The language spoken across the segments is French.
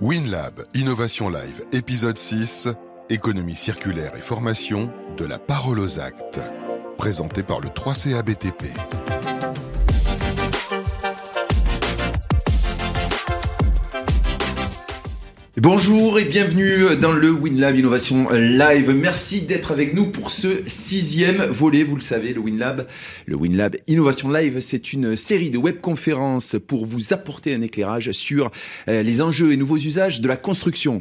WinLab, Innovation Live, épisode 6, économie circulaire et formation, de la parole aux actes. Présenté par le 3CABTP. Bonjour et bienvenue dans le WinLab Innovation Live. Merci d'être avec nous pour ce sixième volet. Vous le savez, le WinLab, le WinLab Innovation Live, c'est une série de webconférences pour vous apporter un éclairage sur euh, les enjeux et nouveaux usages de la construction.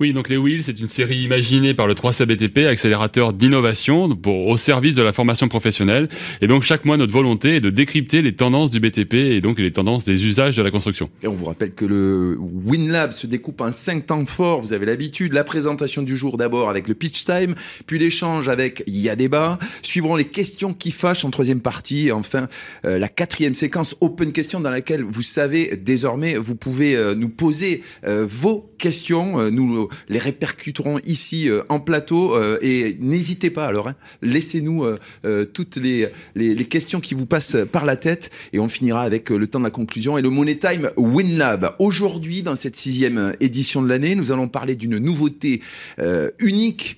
Oui, donc les Wheels, c'est une série imaginée par le 3CBTP, accélérateur d'innovation au service de la formation professionnelle. Et donc chaque mois, notre volonté est de décrypter les tendances du BTP et donc les tendances des usages de la construction. Et on vous rappelle que le WinLab se découpe en cinq temps forts. Vous avez l'habitude. La présentation du jour d'abord avec le pitch time, puis l'échange avec Il y a. Suivront les questions qui fâchent en troisième partie. Enfin, euh, la quatrième séquence Open Question dans laquelle vous savez désormais, vous pouvez euh, nous poser euh, vos questions. nous les répercuterons ici euh, en plateau euh, et n'hésitez pas alors, hein, laissez-nous euh, toutes les, les, questions qui vous passent par la tête et on finira avec le temps de la conclusion et le Money Time WinLab. Aujourd'hui, dans cette sixième édition de l'année, nous allons parler d'une nouveauté unique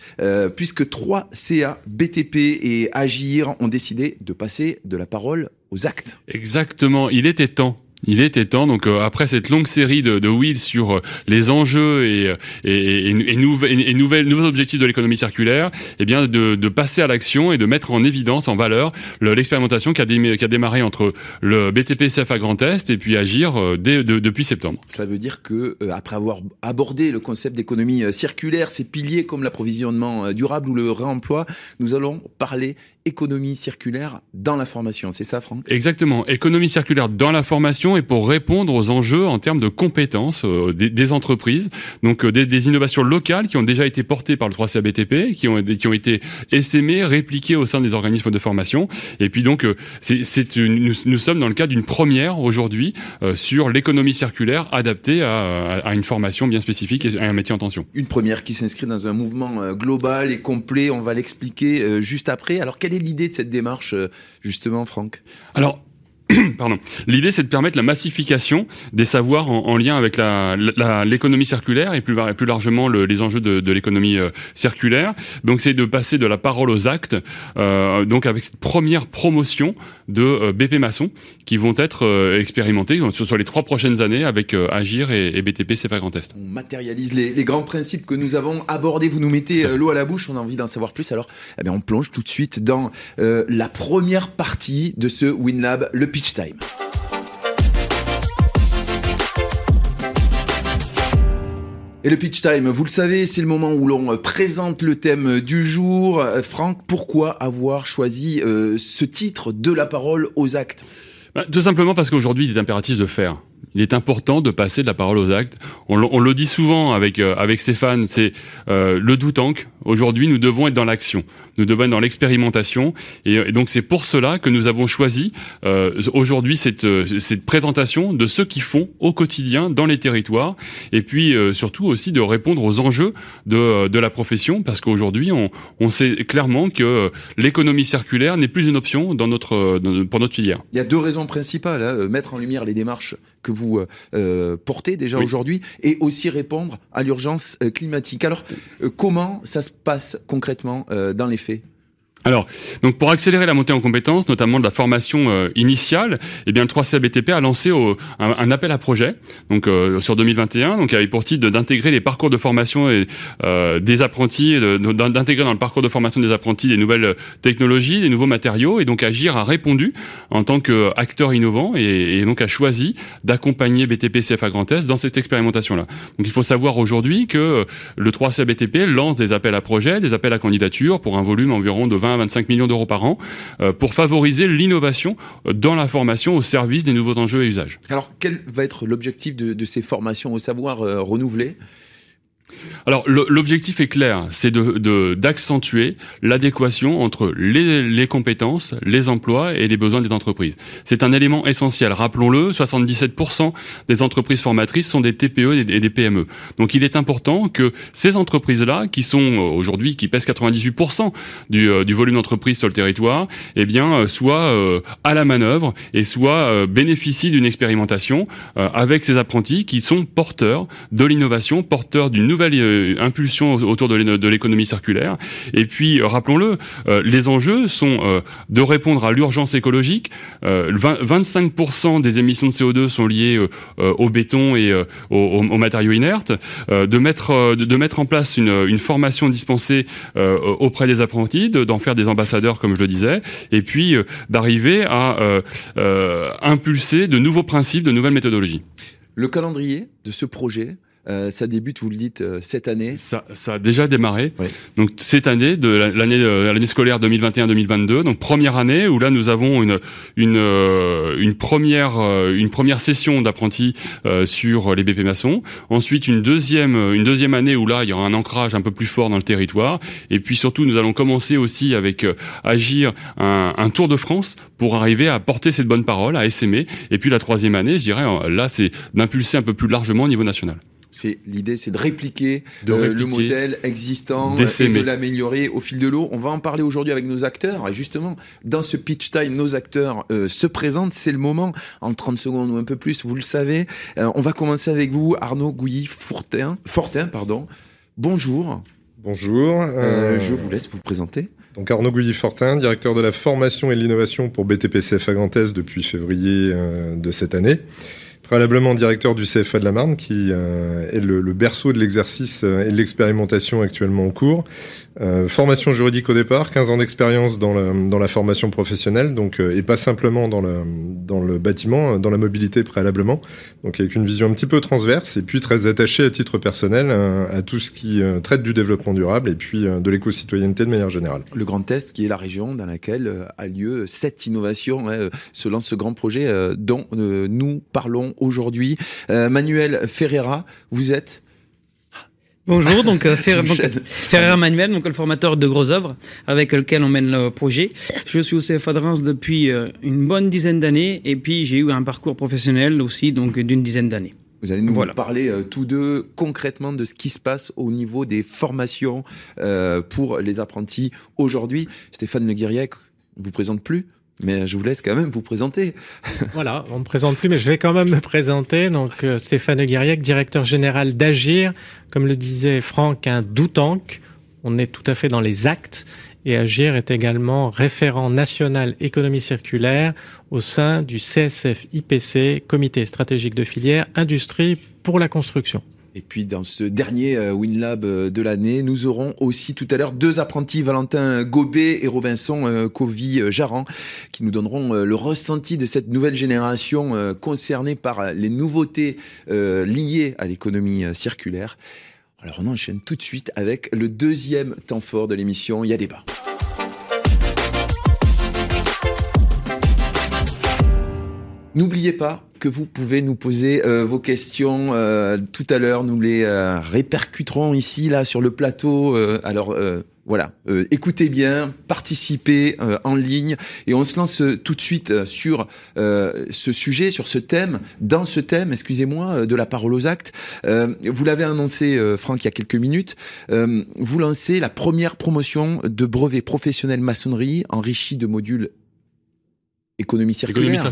puisque 3 CA, BTP et Agir ont décidé de passer de la parole aux actes. Exactement, il était temps il était temps, donc euh, après cette longue série de, de wheels sur euh, les enjeux et, euh, et, et, nouveaux objectifs de l'économie circulaire, eh bien de, de passer à l'action et de mettre en évidence, en valeur, l'expérimentation qui a, qui a démarré entre le BTP CFA Grand Est et puis Agir dès, depuis septembre. Cela veut dire que après avoir abordé le concept d'économie circulaire, ses piliers comme l'approvisionnement durable ou le réemploi, nous allons parler économie circulaire dans la formation. C'est ça, Franck? Exactement. Économie circulaire dans la formation et pour répondre aux enjeux en termes de compétences euh, des, des, entreprises. Donc euh, des, des, innovations locales qui ont déjà été portées par le 3CABTP, qui ont, qui ont été essaimées, répliquées au sein des organismes de formation. Et puis donc, euh, c'est nous, nous, sommes dans le cas d'une première aujourd'hui sur l'économie circulaire adaptée à, à, une formation bien spécifique et à un métier en tension. Une première qui s'inscrit dans un mouvement global et complet. On va l'expliquer juste après. Alors, quelle est l'idée de cette démarche, justement, Franck? Alors, Pardon. L'idée, c'est de permettre la massification des savoirs en, en lien avec l'économie la, circulaire et plus, plus largement le, les enjeux de, de l'économie euh, circulaire. Donc, c'est de passer de la parole aux actes. Euh, donc, avec cette première promotion de euh, BP Maçon qui vont être expérimentés sur, sur, les trois prochaines années avec Agir et, et, BTP CFA Grand Est. On matérialise les, les, grands principes que nous avons abordés. Vous nous mettez l'eau à la bouche. On a envie d'en savoir plus. Alors, eh bien, on plonge tout de suite dans la première partie de ce WinLab, le pitch time. Et le pitch time, vous le savez, c'est le moment où l'on présente le thème du jour. Franck, pourquoi avoir choisi euh, ce titre de la parole aux actes? Bah, Tout simplement parce qu'aujourd'hui, il est impératif de faire. Il est important de passer de la parole aux actes. On, le dit souvent avec euh, avec Stéphane, c'est euh, le do tank. Aujourd'hui, nous devons être dans l'action. Nous devons être dans l'expérimentation. Et, donc, c'est pour cela que nous avons choisi euh, aujourd'hui cette euh, cette présentation de ce qu'ils font au quotidien dans les territoires. Et puis euh, surtout aussi de répondre aux enjeux de de la profession, parce qu'aujourd'hui, on on sait clairement que l'économie circulaire n'est plus une option dans notre pour notre filière. Il y a deux raisons principales hein, mettre en lumière les démarches que vous euh, portez déjà oui. aujourd'hui et aussi répondre à l'urgence euh, climatique. Alors, euh, comment ça se passe concrètement euh, dans les faits? Alors, donc pour accélérer la montée en compétences, notamment de la formation euh, initiale, eh bien le 3CABTP a lancé au, un, un, appel à projet donc euh, sur 2021, donc avait pour titre d'intégrer les parcours de formation euh, des apprentis, d'intégrer dans le parcours de formation des apprentis des nouvelles technologies, des nouveaux matériaux, et donc Agir a répondu en tant qu'acteur innovant et, et, donc a choisi d'accompagner BTP CFA Grand Est dans cette expérimentation-là. Donc il faut savoir aujourd'hui que le 3CABTP lance des appels à projets, des appels à candidature pour un volume environ de 20 à 25 millions d'euros par an euh, pour favoriser l'innovation dans la formation au service des nouveaux enjeux et usages. Alors, quel va être l'objectif de, ces formations au savoir euh, renouvelées? Alors l'objectif est clair, c'est de d'accentuer l'adéquation entre les, les compétences, les emplois et les besoins des entreprises. C'est un élément essentiel. Rappelons-le, 77% des entreprises formatrices sont des TPE et des PME. Donc il est important que ces entreprises-là, qui sont euh, aujourd'hui qui pèsent 98% du, euh, du volume d'entreprise sur le territoire, eh bien euh, soient à la manœuvre et soient bénéficient d'une expérimentation avec ces apprentis qui sont porteurs de l'innovation, porteurs d'une nouvelle impulsion autour de l'économie circulaire. Et puis rappelons-le, les enjeux sont de répondre à l'urgence écologique. 25% des émissions de CO2 sont liées au béton et aux, matériaux inertes. de mettre de, mettre en place une, une formation dispensée euh, auprès des apprentis, d'en faire des ambassadeurs, comme je le disais, et puis euh, d'arriver à euh, impulser de nouveaux principes, de nouvelles méthodologies. Le calendrier de ce projet, euh, ça débute, vous le dites, euh, cette année. Ça, ça, a déjà démarré. Donc cette année, de l'année euh, l'année scolaire 2021-2022, donc première année où là nous avons une une une première une première session d'apprentis sur les BP maçons. Ensuite une deuxième une deuxième année où là il y aura un ancrage un peu plus fort dans le territoire. Et puis surtout nous allons commencer aussi avec agir un, un tour de France pour arriver à porter cette bonne parole, à essaimer. Et puis la troisième année, je dirais là c'est d'impulser un peu plus largement au niveau national. C'est l'idée, c'est de répliquer, euh, le modèle existant et de l'améliorer au fil de l'eau. On va en parler aujourd'hui avec nos acteurs. Et justement, dans ce pitch time, nos acteurs euh, se présentent. C'est le moment, en 30 secondes ou un peu plus, vous le savez. Euh, on va commencer avec vous, Arnaud Gouilly-Fortin. Fortin, pardon. Bonjour. Bonjour. je vous laisse vous présenter. Donc Arnaud Gouilly-Fortin, directeur de la formation et de l'innovation pour BTPCF à Grand depuis février de cette année préalablement directeur du CFA de la Marne, qui euh, est le, berceau de l'exercice euh, et de l'expérimentation actuellement en cours. Euh, formation juridique au départ, 15 ans d'expérience dans dans la formation professionnelle, donc et pas simplement dans le, dans le bâtiment, dans la mobilité préalablement. Donc avec une vision un petit peu transverse et puis très attaché à titre personnel à tout ce qui traite du développement durable et puis de l'éco-citoyenneté de manière générale. Le Grand Est, qui est la région dans laquelle a lieu cette innovation, hein, selon ce grand projet dont nous parlons aujourd'hui. Euh, Manuel Ferreira, vous êtes Bonjour, donc, euh, Ferreira Manuel, donc le formateur de gros œuvres avec lequel on mène le projet. Je suis au CFA de Reims depuis euh, une bonne dizaine d'années et puis j'ai eu un parcours professionnel aussi donc d'une dizaine d'années. Vous allez nous parler tous deux concrètement de ce qui se passe au niveau des formations pour les apprentis aujourd'hui. Stéphane Le Guiriec, on vous présente plus mais je vous laisse quand même vous présenter. voilà, on ne me présente plus, mais je vais quand même me présenter. Donc, euh, Stéphane Guiriec, directeur général d'Agir. Comme le disait Franck, un doutank. On est tout à fait dans les actes. Et Agir est également référent national économie circulaire au sein du CSF IPC, Comité stratégique de filière industrie pour la construction. Et puis dans ce dernier euh, WinLab euh, de l'année, nous aurons aussi tout à l'heure deux apprentis, Valentin Gobet et Robinson euh, Covy-Jaran, qui nous donneront le ressenti de cette nouvelle génération concernée par les nouveautés liées à l'économie circulaire. Alors on enchaîne tout de suite avec le deuxième temps fort de l'émission, il y a débat. N'oubliez pas que vous pouvez nous poser euh, vos questions euh, tout à l'heure. Nous les euh, répercuterons ici, là, sur le plateau. alors, voilà, écoutez bien, participez en ligne et on se lance tout de suite sur ce sujet, sur ce thème, dans ce thème, excusez-moi, de la parole aux actes. vous l'avez annoncé, Franck, il y a quelques minutes. vous lancez la première promotion de brevet professionnel maçonnerie enrichi de modules économie circulaire.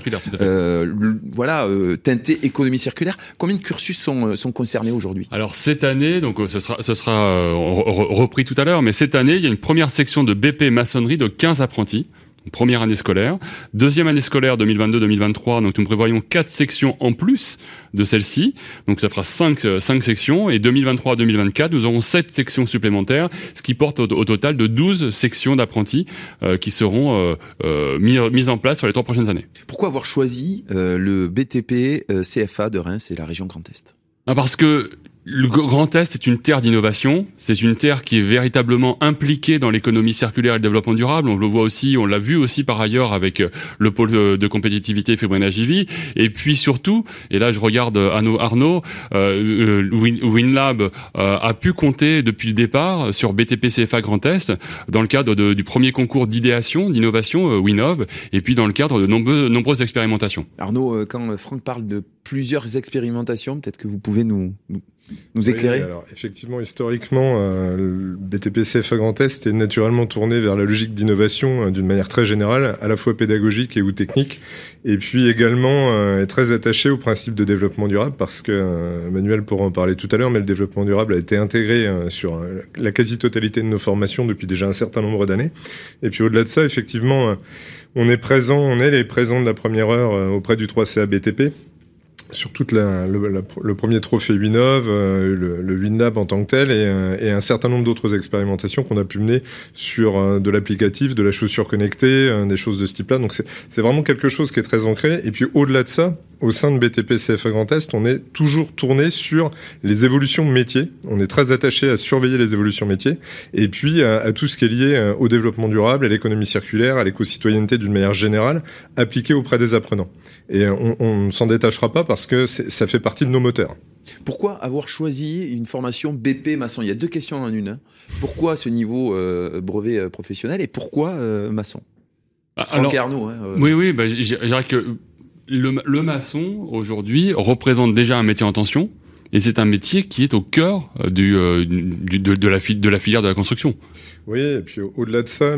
Euh, voilà, euh, teinté économie circulaire. Combien de cursus sont, euh, sont concernés aujourd'hui? Alors cette année, donc ce sera, ce sera repris tout à l'heure, mais cette année, il y a une première section de BP maçonnerie de 15 apprentis première année scolaire. Deuxième année scolaire 2022-2023, donc nous prévoyons quatre sections en plus de celle-ci. Donc ça fera cinq, euh, cinq sections. Et 2023-2024, nous aurons sept sections supplémentaires, ce qui porte au, total de 12 sections d'apprentis euh, qui seront euh, mises en place sur les trois prochaines années. Pourquoi avoir choisi le BTP CFA de Reims et la région Grand Est? Ah, Parce que le Grand Est est une terre d'innovation. C'est une terre qui est véritablement impliquée dans l'économie circulaire et le développement durable. On le voit aussi, on l'a vu aussi par ailleurs avec euh, le pôle de compétitivité Fibrin J.V. Et puis surtout, et là je regarde Arnaud, Arnaud euh, WinLab euh, a pu compter depuis le départ sur BTP CFA Grand Est dans le cadre de, du premier concours d'idéation, d'innovation Winov, et puis dans le cadre de nombreux, nombreuses expérimentations. Arnaud, quand Franck parle de plusieurs expérimentations, peut-être que vous pouvez nous nous éclairer alors, Effectivement, historiquement, euh, le BTP CFA Grand Est est naturellement tourné vers la logique d'innovation euh, d'une manière très générale, à la fois pédagogique et ou technique, et puis également euh, est très attaché au principe de développement durable, parce que euh, Manuel pourra en parler tout à l'heure, mais le développement durable a été intégré sur la quasi-totalité de nos formations depuis déjà un certain nombre d'années. Et puis au-delà de ça, effectivement, on est présent, on est les présents de la première heure auprès du 3CA BTP, sur toute la, le, premier trophée Winov, euh, le, le WinLab en tant que tel, et, euh, et un certain nombre d'autres expérimentations qu'on a pu mener sur euh, de l'applicatif, de la chaussure connectée, des choses de ce type-là. Donc c'est vraiment quelque chose qui est très ancré. Et puis au-delà de ça, au sein de BTP CFA Grand Est, on est toujours tourné sur les évolutions métiers. On est très attaché à surveiller les évolutions métiers, et puis à, tout ce qui est lié au développement durable, à l'économie circulaire, à l'éco-citoyenneté d'une manière générale, appliquée auprès des apprenants. Et on ne s'en détachera pas parce que ça fait partie de nos moteurs. Pourquoi avoir choisi une formation BP maçon Il y a deux questions en une. Hein. Pourquoi ce niveau euh, brevet euh, professionnel et pourquoi euh, maçon ah, Alors, Arnaud, hein, Oui, oui, bah, je dirais que le, le maçon, aujourd'hui, représente déjà un métier en tension. Et c'est un métier qui est au cœur du, du de, de, la, filière de la construction. Oui, et puis au-delà de ça,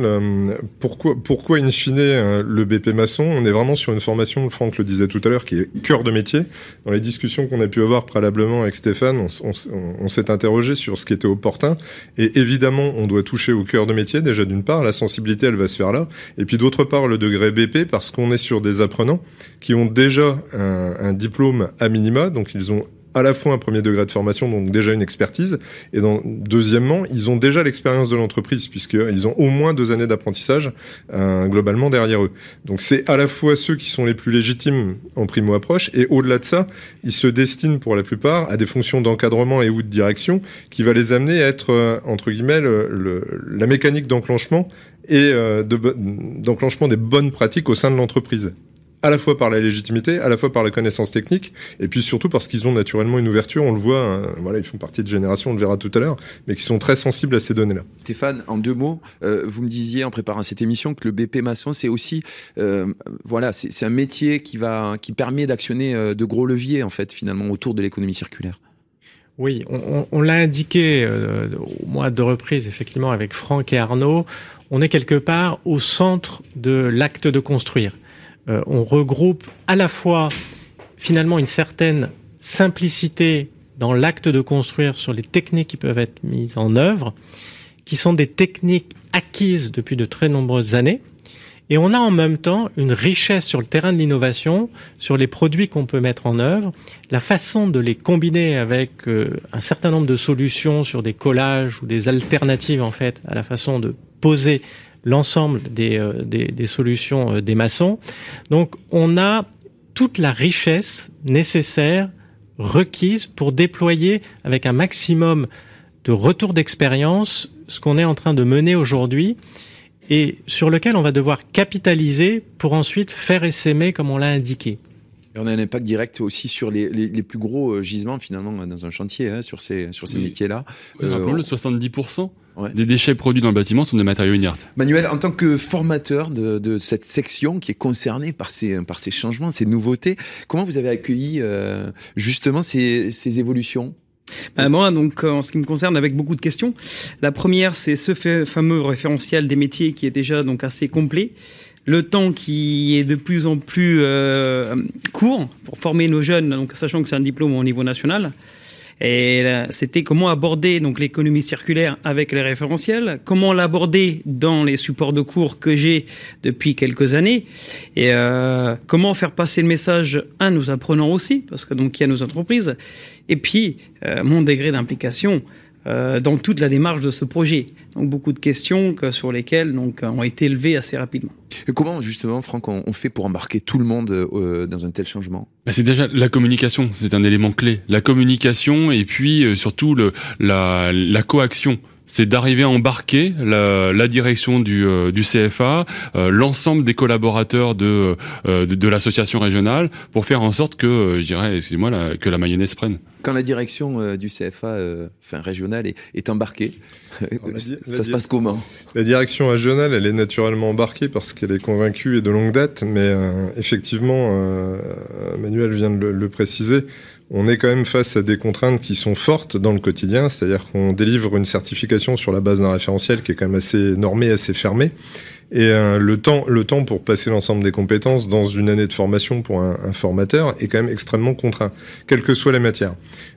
pourquoi, pourquoi in fine euh, le BP maçon On est vraiment sur une formation, Franck le disait tout à l'heure, qui est cœur de métier. Dans les discussions qu'on a pu avoir préalablement avec Stéphane, on s'est interrogé sur ce qui était opportun. Et évidemment, on doit toucher au cœur de métier. Déjà, d'une part, la sensibilité, elle va se faire là. Et puis d'autre part, le degré BP, parce qu'on est sur des apprenants qui ont déjà un, un diplôme à minima, donc ils ont à la fois un premier degré de formation, donc déjà une expertise, et donc, deuxièmement, ils ont déjà l'expérience de l'entreprise, puisqu'ils ont au moins deux années d'apprentissage euh, globalement derrière eux. Donc c'est à la fois ceux qui sont les plus légitimes en primo-approche, et au-delà de ça, ils se destinent pour la plupart à des fonctions d'encadrement et ou de direction qui va les amener à être, euh, entre guillemets, le, le, la mécanique d'enclenchement et euh, d'enclenchement des bonnes pratiques au sein de l'entreprise à la fois par la légitimité, à la fois par la connaissance technique, et puis surtout parce qu'ils ont naturellement une ouverture. On le voit, hein, voilà, ils font partie de générations, on le verra tout à l'heure, mais qui sont très sensibles à ces données-là. Stéphane, en deux mots, euh, vous me disiez en préparant cette émission que le BP maçon, c'est aussi, euh, voilà, c'est un métier qui va, qui permet d'actionner euh, de gros leviers en fait finalement autour de l'économie circulaire. Oui, on, on l'a indiqué euh, au moins de reprises, effectivement, avec Franck et Arnaud. On est quelque part au centre de l'acte de construire euh, on regroupe à la fois finalement une certaine simplicité dans l'acte de construire sur les techniques qui peuvent être mises en œuvre, qui sont des techniques acquises depuis de très nombreuses années. Et on a en même temps une richesse sur le terrain de l'innovation, sur les produits qu'on peut mettre en œuvre, la façon de les combiner avec euh, un certain nombre de solutions sur des collages ou des alternatives en fait à la façon de poser l'ensemble des, euh, des, des, solutions euh, des maçons. Donc on a toute la richesse nécessaire requise pour déployer avec un maximum de retour d'expérience ce qu'on est en train de mener aujourd'hui et sur lequel on va devoir capitaliser pour ensuite faire essaimer comme on l'a indiqué. Et on a un impact direct aussi sur les, les, les plus gros euh, gisements finalement dans un chantier, hein, sur ces, sur ces oui. métiers-là. Oui, euh, Rappelons-le, 70% ouais. des déchets produits dans le bâtiment sont des matériaux inertes. Manuel, en tant que formateur de, de, cette section qui est concernée par ces, par ces changements, ces nouveautés, comment vous avez accueilli euh, justement ces, ces évolutions? Bah, moi, donc, en ce qui me concerne, avec beaucoup de questions. La première, c'est ce fameux référentiel des métiers qui est déjà donc assez complet le temps qui est de plus en plus euh, court pour former nos jeunes, donc sachant que c'est un diplôme au niveau national. Et c'était comment aborder donc l'économie circulaire avec les référentiels, comment l'aborder dans les supports de cours que j'ai depuis quelques années, et euh, comment faire passer le message à nos apprenants aussi, parce que donc il y a nos entreprises, et puis euh, mon degré d'implication euh, dans toute la démarche de ce projet. Donc beaucoup de questions que, sur lesquelles donc, ont été élevées assez rapidement. Et comment justement, Franck, on, fait pour embarquer tout le monde euh, dans un tel changement? Bah C'est déjà la communication, c'est un élément clé. La communication et puis euh, surtout le, la, la coaction c'est d'arriver à embarquer la, la direction du, euh, du CFA, euh, l'ensemble des collaborateurs de, euh, de, de l'association régionale, pour faire en sorte que, je dirais, excusez-moi, la, que la mayonnaise prenne. Quand la direction du CFA, enfin régionale, est, est embarquée, ça se passe comment? La direction régionale, elle est naturellement embarquée parce qu'elle est convaincue et de longue date, mais effectivement, Manuel vient de le, le préciser on est quand même face à des contraintes qui sont fortes dans le quotidien, c'est-à-dire qu'on délivre une certification sur la base d'un référentiel qui est quand même assez normé, assez fermé. Et euh, le temps, le temps pour passer l'ensemble des compétences dans une année de formation pour un, un, formateur est quand même extrêmement contraint, quelle que soit la matière.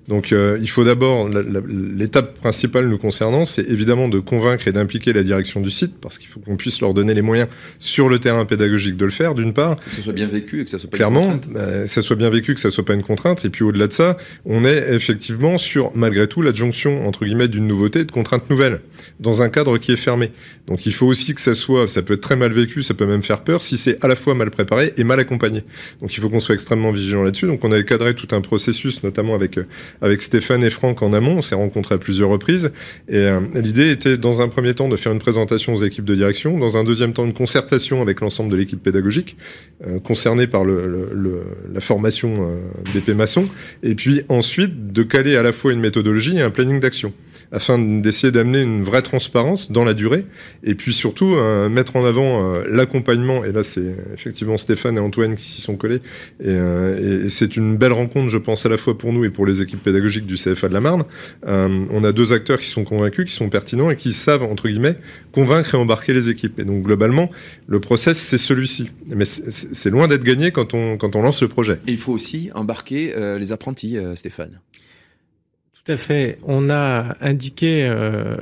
Donc euh, il faut d'abord, l'étape principale nous concernant, c'est évidemment de convaincre et d'impliquer la direction du site, parce qu'il faut qu'on puisse leur donner les moyens sur le terrain pédagogique de le faire, d'une part. Que ça soit bien vécu et que ça soit pas Clairement, une contrainte. Bah, ça soit bien vécu, que ça soit pas une contrainte. Et puis au-delà de ça, on est effectivement sur, malgré tout, l'adjonction, entre guillemets, d'une nouveauté, de contraintes nouvelles, dans un cadre qui est fermé. Donc il faut aussi que ça soit, ça peut être très mal vécu, ça peut même faire peur, si c'est à la fois mal préparé et mal accompagné. Donc il faut qu'on soit extrêmement vigilant là-dessus. Donc on a cadré tout un processus, notamment avec euh, avec Stéphane et Franck en amont. On s'est rencontrés à plusieurs reprises. Et euh, l'idée était, dans un premier temps, de faire une présentation aux équipes de direction. Dans un deuxième temps, une concertation avec l'ensemble de l'équipe pédagogique euh, concernée par la formation euh, BP maçon. Et puis ensuite, de caler à la fois une méthodologie et un planning d'action afin d'essayer d'amener une vraie transparence dans la durée et puis surtout euh, mettre en avant euh, l'accompagnement. Et là c'est effectivement Stéphane et Antoine qui s'y sont collés. Et, euh, et c'est une belle rencontre je pense à la fois pour nous et pour les équipes pédagogiques du CFA de la Marne. On a deux acteurs qui sont convaincus qui sont pertinents et qui savent entre guillemets convaincre et embarquer les équipes. Et donc globalement le process c'est celui-ci. Mais c'est loin d'être gagné quand on quand on lance le projet. Et il faut aussi embarquer les apprentis Stéphane tout à fait. On a indiqué euh,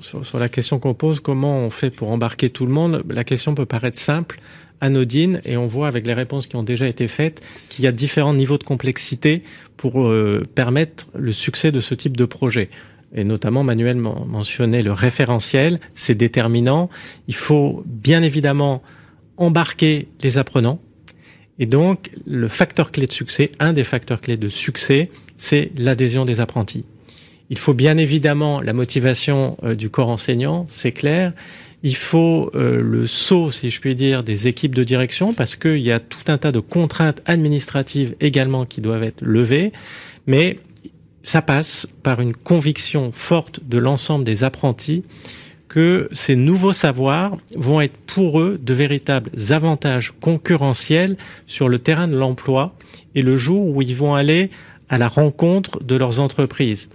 sur, la question qu'on pose comment on fait pour embarquer tout le monde. La question peut paraître simple, anodine, et on voit avec les réponses qui ont déjà été faites qu'il y a différents niveaux de complexité pour euh, permettre le succès de ce type de projet. Et notamment, Manuel mentionnait le référentiel, c'est déterminant. Il faut bien évidemment embarquer les apprenants. Et donc, le facteur clé de succès, un des facteurs clés de succès, c'est l'adhésion des apprentis. Il faut bien évidemment la motivation euh, du corps enseignant, c'est clair. Il faut euh, le saut, si je puis dire, des équipes de direction, parce qu'il y a tout un tas de contraintes administratives également qui doivent être levées. Mais ça passe par une conviction forte de l'ensemble des apprentis que ces nouveaux savoirs vont être pour eux de véritables avantages concurrentiels sur le terrain de l'emploi et le jour où ils vont aller à la rencontre de leurs entreprises.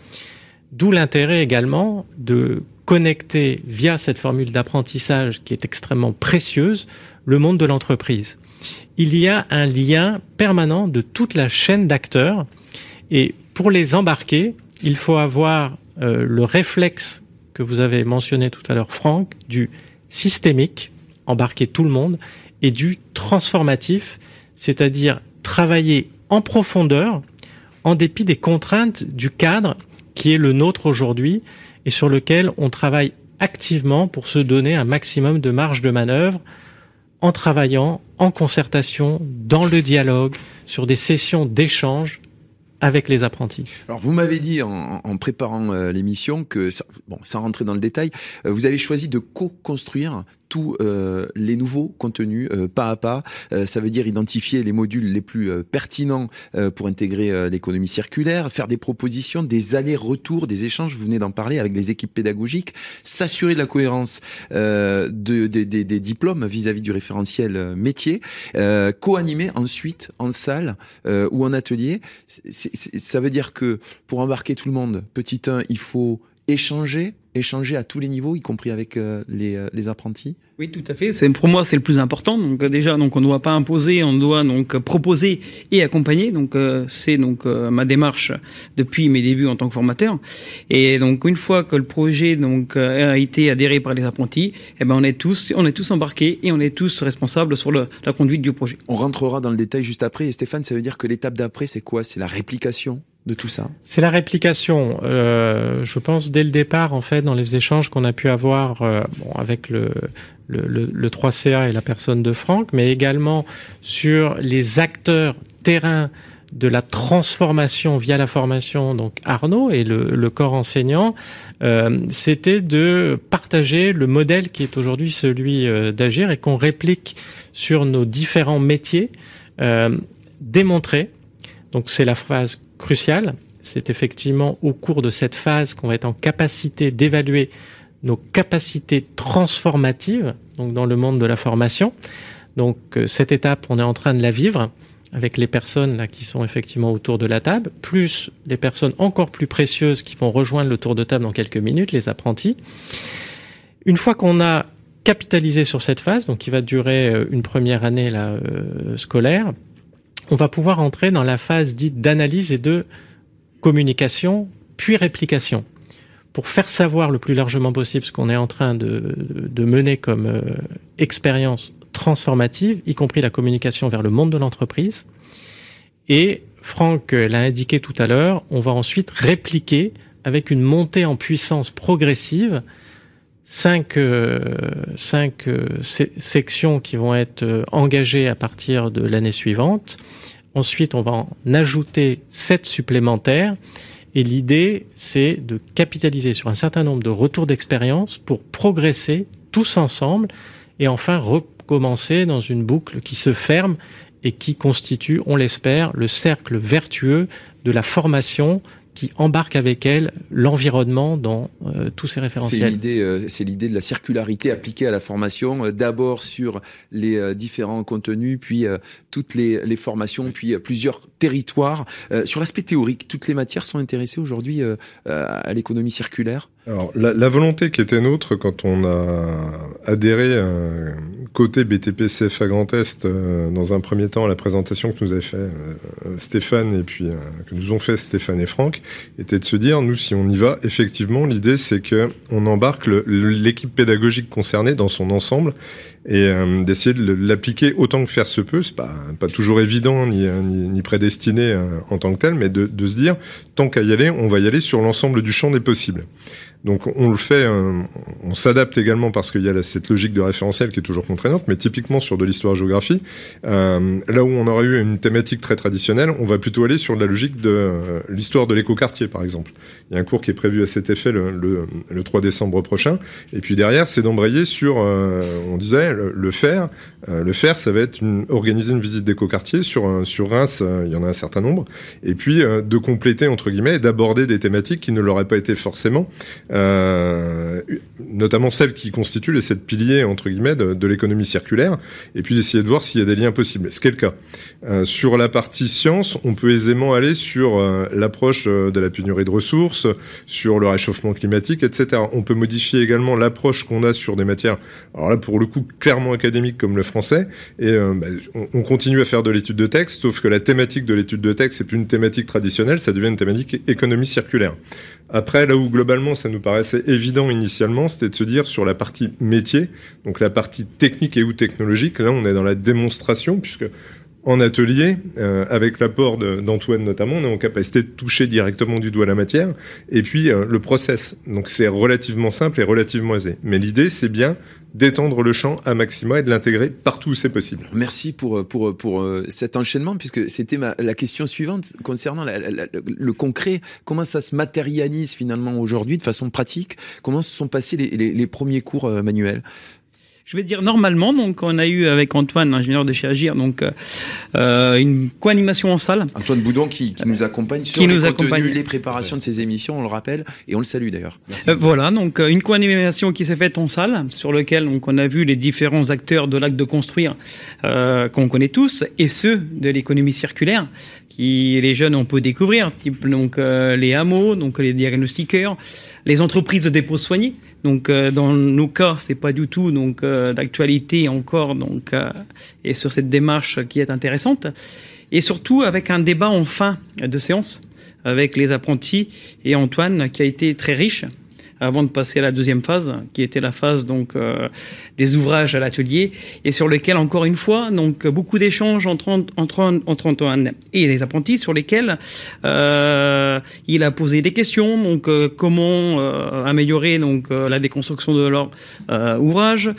D'où l'intérêt également de connecter via cette formule d'apprentissage qui est extrêmement précieuse le monde de l'entreprise. Il y a un lien permanent de toute la chaîne d'acteurs et pour les embarquer, il faut avoir euh, le réflexe que vous avez mentionné tout à l'heure, Franck, du systémique, embarquer tout le monde, et du transformatif, c'est-à-dire travailler en profondeur en dépit des contraintes du cadre qui est le nôtre aujourd'hui et sur lequel on travaille activement pour se donner un maximum de marge de manœuvre en travaillant en concertation, dans le dialogue, sur des sessions d'échange avec les apprentis. Alors vous m'avez dit en, préparant euh, l'émission que, bon, sans rentrer dans le détail, euh, vous avez choisi de co-construire tous euh, les nouveaux contenus euh, pas à pas. Euh, ça veut dire identifier les modules les plus euh, pertinents euh, pour intégrer euh, l'économie circulaire, faire des propositions, des allers-retours, des échanges, vous venez d'en parler avec les équipes pédagogiques, s'assurer de la cohérence de, de, de, des diplômes vis-à-vis -vis du référentiel métier, co-animer ensuite en salle ou en atelier. Ça veut dire que pour embarquer tout le monde, petit 1, il faut échanger, échanger à tous les niveaux, y compris avec euh, les, euh, les, apprentis Oui, tout à fait. C'est pour moi c'est le plus important. Donc euh, déjà, donc on ne doit pas imposer, on doit donc proposer et accompagner. Donc euh, c'est donc euh, ma démarche depuis mes débuts en tant que formateur. Et donc une fois que le projet donc a été adhéré par les apprentis, eh ben on est tous on est tous embarqués et on est tous responsables sur le, la conduite du projet. On rentrera dans le détail juste après. Et Stéphane, ça veut dire que l'étape d'après, c'est quoi? C'est la réplication? De tout ça C'est la réplication. Euh, je pense dès le départ, en fait, dans les échanges qu'on a pu avoir euh, avec le, le, le, le 3CA et la personne de Franck, mais également sur les acteurs terrain de la transformation via la formation, donc Arnaud et le, corps enseignant, euh, c'était de partager le modèle qui est aujourd'hui celui d'agir et qu'on réplique sur nos différents métiers, démontrer. Donc c'est la phase cruciale. C'est effectivement au cours de cette phase qu'on va être en capacité d'évaluer nos capacités transformatives, donc dans le monde de la formation. Donc euh, cette étape, on est en train de la vivre avec les personnes qui sont effectivement autour de la table, plus les personnes encore plus précieuses qui vont rejoindre le tour de table dans quelques minutes, les apprentis. Une fois qu'on a capitalisé sur cette phase, donc qui va durer euh, une première année euh, scolaire, on va pouvoir entrer dans la phase dite d'analyse et de communication, puis réplication, pour faire savoir le plus largement possible ce qu'on est en train de, mener comme euh, expérience transformative, y compris la communication vers le monde de l'entreprise. Et Franck l'a indiqué tout à l'heure, on va ensuite répliquer avec une montée en puissance progressive cinq, euh, cinq euh, sections qui vont être euh, engagées à partir de l'année suivante. Ensuite, on va en ajouter sept supplémentaires. Et l'idée, c'est de capitaliser sur un certain nombre de retours d'expérience pour progresser tous ensemble et enfin recommencer dans une boucle qui se ferme et qui constitue, on l'espère, le cercle vertueux de la formation qui embarque avec elle l'environnement dans euh, tous ces référentiels. C'est l'idée, euh, c'est l'idée de la circularité appliquée à la formation, euh, d'abord sur les différents contenus, puis toutes les, les, formations, puis plusieurs territoires. sur l'aspect théorique, toutes les matières sont intéressées aujourd'hui à l'économie circulaire? Alors, la, volonté qui était nôtre quand on a adhéré euh, côté BTP CFA Grand Est, euh, dans un premier temps, à la présentation que nous avait fait euh, Stéphane et puis que nous ont fait Stéphane et Franck, était de se dire, nous, si on y va, effectivement, l'idée c'est que on embarque l'équipe pédagogique concernée dans son ensemble et euh, d'essayer de l'appliquer autant que faire se peut. C'est pas pas toujours évident ni, ni, ni prédestiné euh, en tant que tel, mais de, de se dire tant qu'à y aller, on va y aller sur l'ensemble du champ des possibles. Donc on le fait, euh, on s'adapte également parce qu'il y a cette logique de référentiel qui est toujours contraignante, mais typiquement sur de l'histoire-géographie, euh, là où on aurait eu une thématique très traditionnelle, on va plutôt aller sur la logique de euh, l'histoire de l'écoquartier, par exemple. Il y a un cours qui est prévu à cet effet le, le, le 3 décembre prochain, et puis derrière, c'est d'embrayer sur, euh, on disait, le, faire. Euh, le faire, ça va être une, organiser une visite d'écoquartier sur, sur Reims, il y en a un certain nombre, et puis de compléter, entre guillemets, et d'aborder des thématiques qui ne l'auraient pas été forcément euh, notamment celles qui constituent les sept piliers entre guillemets de, l'économie circulaire, et puis d'essayer de voir s'il y a des liens possibles. Ce qui est le cas. Euh, sur la partie science, on peut aisément aller sur euh, l'approche euh, de la pénurie de ressources, sur le réchauffement climatique, etc. On peut modifier également l'approche qu'on a sur des matières, alors là pour le coup clairement académiques comme le et euh, bah, on, on, continue à faire de l'étude de texte, sauf que la thématique de l'étude de texte c'est plus une thématique traditionnelle, ça devient une thématique économie circulaire. Après, là où globalement ça nous paraissait évident initialement, c'était de se dire sur la partie métier, donc la partie technique et ou technologique, là on est dans la démonstration, puisque en atelier, euh, avec l'apport d'Antoine notamment, on est en capacité de toucher directement du doigt la matière, et puis euh, le process. Donc c'est relativement simple et relativement aisé. Mais l'idée, c'est bien d'étendre le champ à maxima et de l'intégrer partout où c'est possible. Merci pour, pour, pour cet enchaînement, puisque c'était la question suivante concernant le concret. Comment ça se matérialise finalement aujourd'hui de façon pratique? Comment se sont passés les premiers cours euh, manuels? Je vais dire normalement, donc on a eu avec Antoine, ingénieur de chez Agir, donc euh, une co-animation en salle. Antoine Boudon qui, qui nous accompagne sur qui les nous contenus, accompagne. les préparations de ces émissions, on le rappelle, et on le salue d'ailleurs. Euh, voilà, donc une co-animation qui s'est faite en salle, sur lequel donc on a vu les différents acteurs de l'acte de construire euh, qu'on connaît tous, et ceux de l'économie circulaire qui les jeunes on peut découvrir, type donc euh, les hameaux, donc les diagnostiqueurs, les entreprises de dépôt soigné. Donc euh, dans nos cas, c'est pas du tout donc euh, d'actualité encore donc et sur cette démarche qui est intéressante. Et surtout avec un débat en fin de séance avec les apprentis et Antoine qui a été très riche avant de passer à la deuxième phase, qui était la phase donc euh, des ouvrages à l'atelier, et sur lequel encore une fois donc beaucoup d'échanges entre, entre entre Antoine et les apprentis, sur lesquels euh, il a posé des questions, donc comment améliorer donc la déconstruction de leur ouvrage,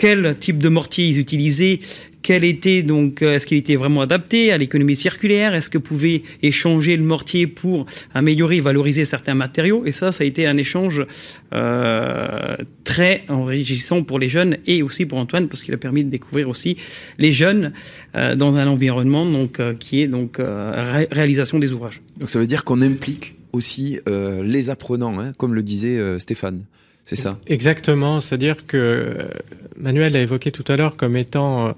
quel type de mortier ils utilisaient, quel était donc, euh, est-ce qu'il était vraiment adapté à l'économie circulaire Est-ce que pouvait échanger le mortier pour améliorer, valoriser certains matériaux Et ça, ça a été un échange euh, très enrichissant pour les jeunes et aussi pour Antoine parce qu'il a permis de découvrir aussi les jeunes euh, dans un environnement donc qui est donc réalisation des ouvrages. Donc ça veut dire qu'on implique aussi les apprenants, hein, comme le disait Stéphane. C'est ça Exactement, c'est-à-dire que Manuel l'a évoqué tout à l'heure comme étant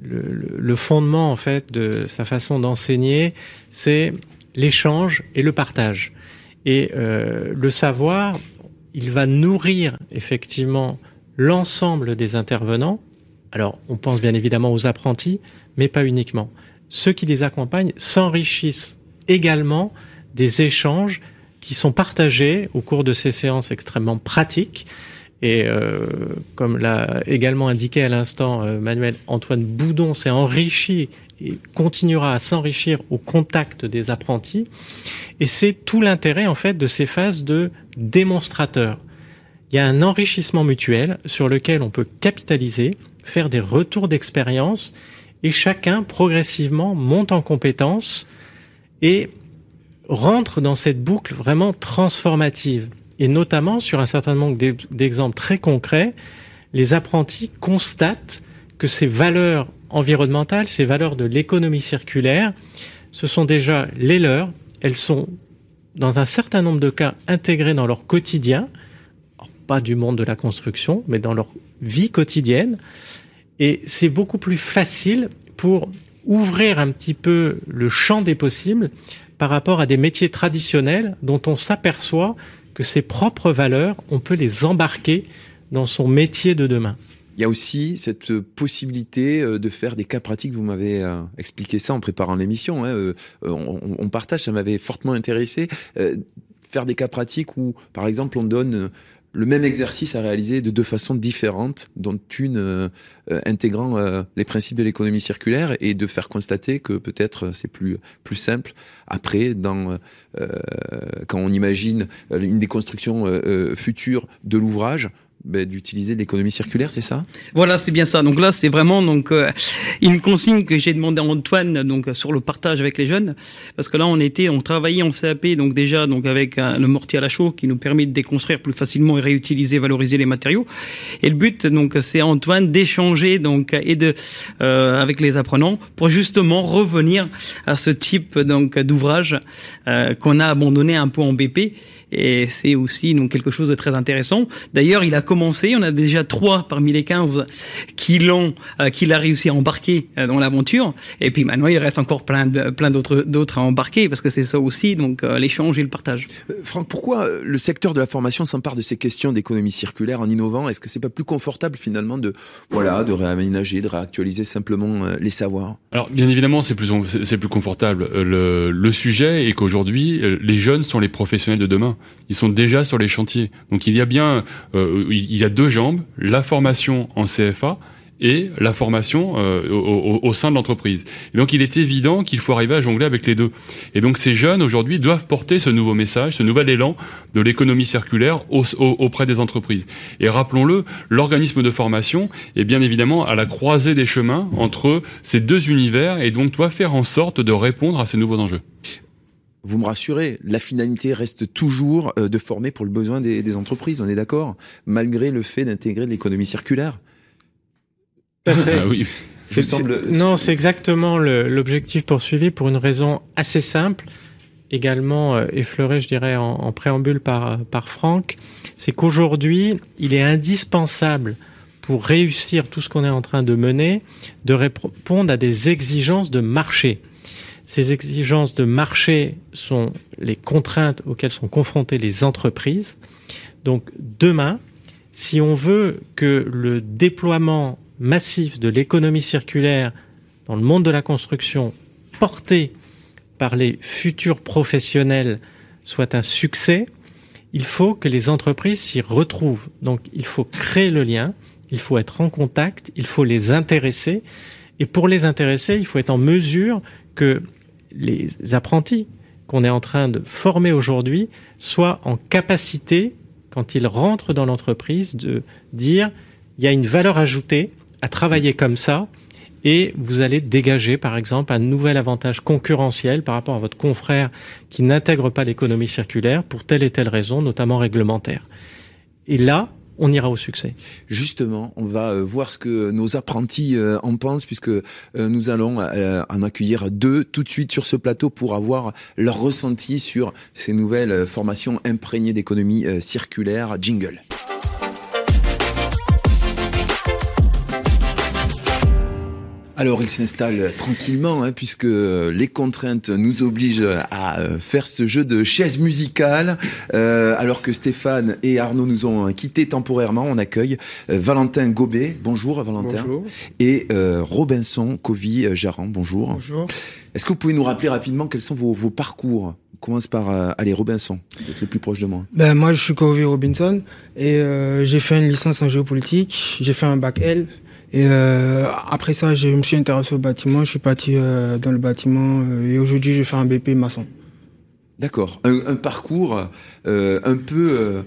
le, fondement en fait de sa façon d'enseigner, c'est l'échange et le partage. Et euh, le savoir, il va nourrir effectivement l'ensemble des intervenants. Alors, on pense bien évidemment aux apprentis, mais pas uniquement. Ceux qui les accompagnent s'enrichissent également des échanges qui sont partagés au cours de ces séances extrêmement pratiques et euh, comme l'a également indiqué à l'instant euh, Manuel Antoine Boudon s'est enrichi et continuera à s'enrichir au contact des apprentis. Et c'est tout l'intérêt en fait de ces phases de démonstrateur. Il y a un enrichissement mutuel sur lequel on peut capitaliser, faire des retours d'expérience et chacun progressivement monte en compétences et rentre dans cette boucle vraiment transformative. Et notamment sur un certain nombre d'exemples très concrets, les apprentis constatent que ces valeurs environnementales, ces valeurs de l'économie circulaire, ce sont déjà les leurs, elles sont dans un certain nombre de cas intégrées dans leur quotidien, pas du monde de la construction, mais dans leur vie quotidienne, et c'est beaucoup plus facile pour ouvrir un petit peu le champ des possibles par rapport à des métiers traditionnels dont on s'aperçoit que ses propres valeurs, on peut les embarquer dans son métier de demain. Il y a aussi cette possibilité euh, de faire des cas pratiques. Vous m'avez euh, expliqué ça en préparant l'émission. Hein, euh, on, partage, ça m'avait fortement intéressé. Faire des cas pratiques où, par exemple, on donne le même exercice à réaliser de deux façons différentes, dont une euh, euh, intégrant euh, les principes de l'économie circulaire et de faire constater que peut-être c'est plus simple après dans quand on imagine une déconstruction future de l'ouvrage d'utiliser l'économie circulaire, c'est ça? Voilà, c'est bien ça. Donc là, c'est vraiment donc euh, une consigne que j'ai demandé à Antoine donc sur le partage avec les jeunes, parce que là, on était, on travaillait en CAP donc déjà donc avec le mortier à la chaux qui nous permet de déconstruire plus facilement et réutiliser, valoriser les matériaux. Et le but donc c'est Antoine d'échanger donc et de euh, avec les apprenants pour justement revenir à ce type donc d'ouvrage euh, qu'on a abandonné un peu en BP et c'est aussi donc quelque chose de très intéressant. D'ailleurs, il a commencé, on a déjà trois parmi les 15 qui l'ont, euh, qu'il a réussi à embarquer euh, dans l'aventure. Et puis maintenant, il reste encore plein de, plein d'autres d'autres à embarquer parce que c'est ça aussi, donc euh, l'échange et le partage. Franck, pourquoi le secteur de la formation s'empare de ces questions d'économie circulaire en innovant? Est-ce que c'est pas plus confortable finalement de voilà de réaménager, de réactualiser simplement les savoirs? Alors bien évidemment, c'est plus c'est plus confortable. Le, le sujet est qu'aujourd'hui, les jeunes sont les professionnels de demain. Ils sont déjà sur les chantiers. Donc il y a bien, euh, il y a deux jambes, la formation en CFA et la formation euh, au, sein de l'entreprise. donc il est évident qu'il faut arriver à jongler avec les deux. Et donc ces jeunes aujourd'hui doivent porter ce nouveau message, ce nouvel élan de l'économie circulaire auprès des entreprises. Et rappelons-le, l'organisme de formation est bien évidemment à la croisée des chemins entre ces deux univers et donc doit faire en sorte de répondre à ces nouveaux enjeux vous me rassurez, la finalité reste toujours euh, de former pour le besoin des, entreprises, on est d'accord Malgré le fait d'intégrer l'économie circulaire. Ah oui. Non, c'est exactement l'objectif poursuivi pour une raison assez simple, également euh, effleurée, je dirais, en, préambule par, par Franck, c'est qu'aujourd'hui, il est indispensable pour réussir tout ce qu'on est en train de mener, de répondre à des exigences de marché. Ces exigences de marché sont les contraintes auxquelles sont confrontées les entreprises. Donc demain, si on veut que le déploiement massif de l'économie circulaire dans le monde de la construction porté par les futurs professionnels soit un succès, il faut que les entreprises s'y retrouvent. Donc il faut créer le lien, il faut être en contact, il faut les intéresser. Et pour les intéresser, il faut être en mesure que les apprentis qu'on est en train de former aujourd'hui soient en capacité, quand ils rentrent dans l'entreprise, de dire il y a une valeur ajoutée à travailler comme ça et vous allez dégager, par exemple, un nouvel avantage concurrentiel par rapport à votre confrère qui n'intègre pas l'économie circulaire pour telle et telle raison, notamment réglementaire. Et là, on ira au succès. Justement, on va euh, voir ce que nos apprentis euh, en pensent, puisque euh, nous allons en accueillir deux tout de suite sur ce plateau pour avoir leur ressenti sur ces nouvelles formations imprégnées d'économie circulaire. Jingle. Alors il s'installe tranquillement hein, puisque les contraintes nous obligent à euh, faire ce jeu de chaise musicale. Euh, alors que Stéphane et Arnaud nous ont quittés temporairement, on accueille euh, Valentin Gobet. Bonjour Valentin. Bonjour. Et Robinson Covy-Jaran. Bonjour. Bonjour. Est-ce que vous pouvez nous rappeler rapidement quels sont vos, vos parcours? On commence par euh, aller Robinson, d'être le plus proche de moi. Ben moi je suis Covy Robinson et j'ai fait une licence en géopolitique, j'ai fait un bac L et euh, après ça, je me suis intéressé au bâtiment. Je suis parti euh, dans le bâtiment euh, et aujourd'hui, je fais un BP maçon. D'accord. Un, parcours un peu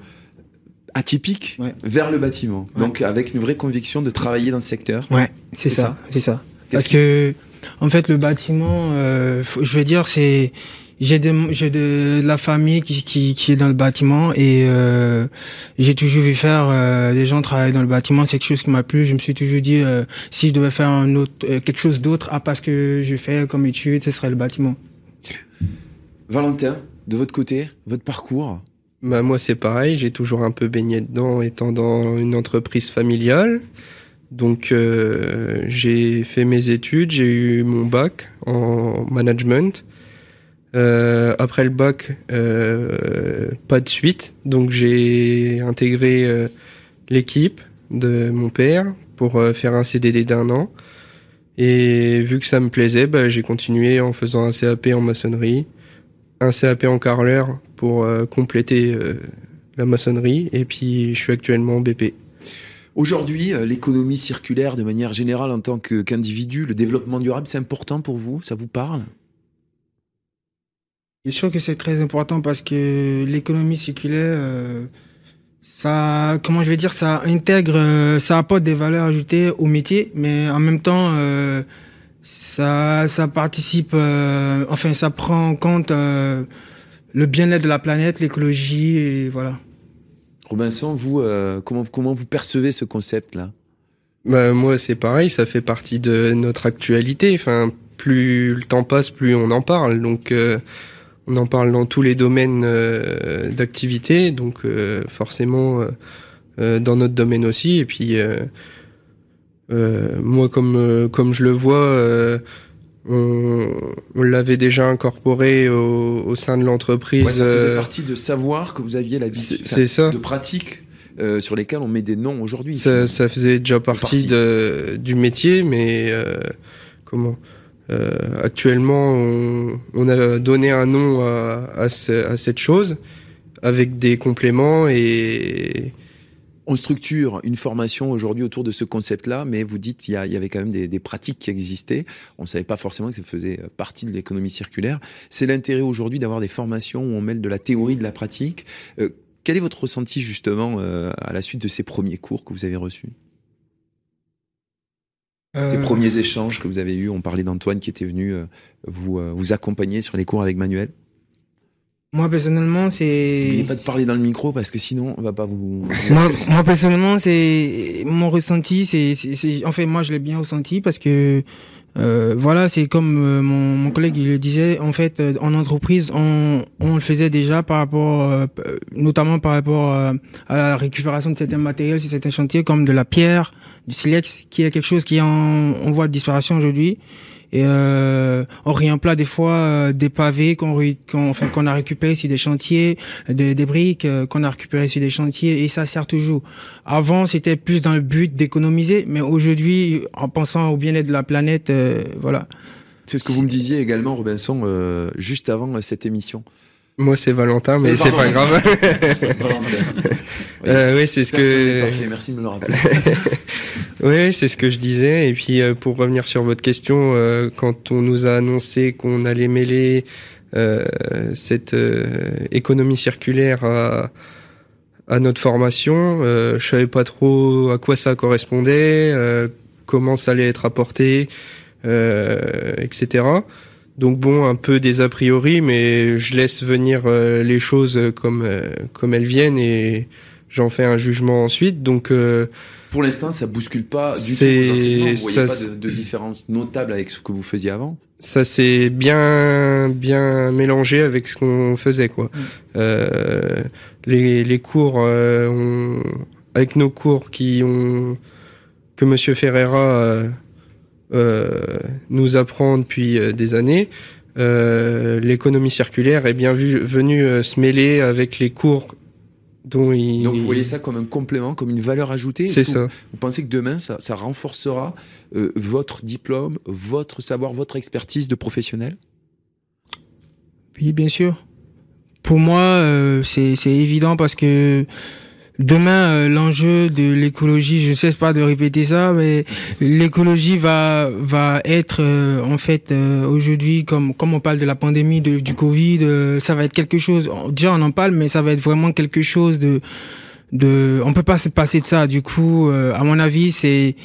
atypique vers le bâtiment. Donc avec une vraie conviction de travailler dans ce secteur. Ouais, c'est ça, c'est ça. Parce que en fait, le bâtiment, je vais dire, c'est j'ai de, j'ai de, la famille qui, qui, qui, est dans le bâtiment et euh, j'ai toujours vu faire euh, des gens travailler dans le bâtiment. C'est quelque chose qui m'a plu. Je me suis toujours dit euh, si je devais faire un autre, euh, quelque chose d'autre à part ce que je fais comme étude, ce serait le bâtiment. Valentin, de votre côté, votre parcours? Bah moi c'est pareil. J'ai toujours un peu baigné dedans, étant dans une entreprise familiale. Donc euh, j'ai fait mes études, j'ai eu mon bac en management. Euh, après le bac, euh, pas de suite, donc j'ai intégré euh, l'équipe de mon père pour faire un CDD d'un an. Et vu que ça me plaisait, bah, j'ai continué en faisant un CAP en maçonnerie, un CAP en carreleur pour compléter la maçonnerie, et puis je suis actuellement en BP. Aujourd'hui, l'économie circulaire, de manière générale, en tant qu'individu, le développement durable, c'est important pour vous? Ça vous parle? Bien sûr que c'est très important parce que l'économie circulaire, euh, ça, comment je vais dire, ça intègre, euh, ça apporte des valeurs ajoutées au métier, mais en même temps, euh, ça, ça participe, enfin, ça prend en compte le bien-être de la planète, l'écologie, et voilà. Robinson, vous, comment, comment vous percevez ce concept-là? Bah, Moi, c'est pareil, ça fait partie de notre actualité. Enfin, plus le temps passe, plus on en parle. Donc, on en parle dans tous les domaines euh, d'activité, donc euh, forcément euh, dans notre domaine aussi. Et puis moi, comme comme je le vois, on, l'avait déjà incorporé au, sein de l'entreprise. Ouais, ça faisait partie de savoir que vous aviez l'habitude, c'est ça, de pratique. sur lesquels on met des noms aujourd'hui. Ça, ça, faisait déjà partie, De, du métier, mais comment? Euh, actuellement, on, a donné un nom à, cette chose avec des compléments et on structure une formation aujourd'hui autour de ce concept-là, mais vous dites qu'il y, avait quand même des, pratiques qui existaient. On ne savait pas forcément que ça faisait partie de l'économie circulaire. C'est l'intérêt aujourd'hui d'avoir des formations où on mêle de la théorie de la pratique. Euh, quel est votre ressenti justement euh, à la suite de ces premiers cours que vous avez reçus? Ces euh, premiers échanges que vous avez eus, on parlait d'Antoine qui était venu euh, vous, euh, vous accompagner sur les cours avec Manuel. Moi personnellement, c'est. N'oubliez pas de parler dans le micro parce que sinon on va pas vous. moi, personnellement, c'est mon ressenti, c'est, en fait moi je l'ai bien ressenti parce que voilà, c'est comme mon, mon, collègue il le disait, en fait en entreprise on, on le faisait déjà par rapport, notamment par rapport à la récupération de certains matériels sur certains chantiers comme de la pierre, du silex, qui est quelque chose qui est en, voie de disparition aujourd'hui. Et euh, on réemploie des fois euh, des pavés qu'on enfin, qu'on a récupérés sur des chantiers, des, des briques euh, qu'on a récupérées sur des chantiers, et ça sert toujours. Avant, c'était plus dans le but d'économiser, mais aujourd'hui, en pensant au bien-être de la planète, euh, voilà. C'est ce que vous me disiez également, Robinson, euh, juste avant cette émission. Moi, c'est Valentin, mais c'est pas grave. oui, c'est ce que. Merci de me le rappeler. Oui, c'est ce que je disais. Et puis euh, pour revenir sur votre question, euh, quand on nous a annoncé qu'on allait mêler cette économie circulaire à, à notre formation. je savais pas trop à quoi ça correspondait, comment ça allait être apporté, etc. Donc bon, un peu des a priori, mais je laisse venir euh, les choses comme euh, comme elles viennent et j'en fais un jugement ensuite. Donc euh, pour l'instant, ça bouscule pas du tout. Vous voyez pas de, de, différence notable avec ce que vous faisiez avant Ça s'est bien bien mélangé avec ce qu'on faisait quoi. Mm. les les cours on, avec nos cours qui ont que Monsieur Ferreira euh, nous apprend depuis euh, des années, euh, l'économie circulaire est bien vu, venue se mêler avec les cours dont il... Donc vous voyez ça comme un complément, comme une valeur ajoutée? C'est ça. Vous, pensez que demain, ça, ça renforcera votre diplôme, votre savoir, votre expertise de professionnel? Oui, bien sûr. Pour moi, c'est évident parce que Demain, euh, l'enjeu de l'écologie, je ne cesse pas de répéter ça, mais l'écologie va va être euh, en fait euh, aujourd'hui, comme comme on parle de la pandémie, de, du Covid, ça va être quelque chose. Déjà, on en parle, mais ça va être vraiment quelque chose de de. On peut pas se passer de ça. Du coup, à mon avis, c'est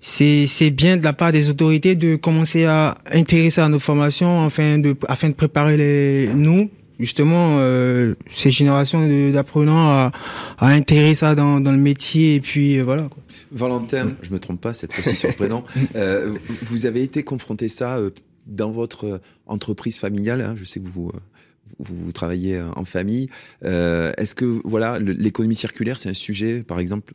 c'est bien de la part des autorités de commencer à intéresser à nos formations, afin de afin de préparer les nous justement euh, ces générations d'apprenants à, à intégrer ça dans, dans, le métier et puis euh, voilà. Quoi. Valentin, je me trompe pas, cette fois-ci surprenant. Euh, vous avez été confronté ça euh, dans votre entreprise familiale. Hein, je sais que vous, vous, vous travaillez en famille. Est-ce que voilà l'économie circulaire, c'est un sujet, par exemple,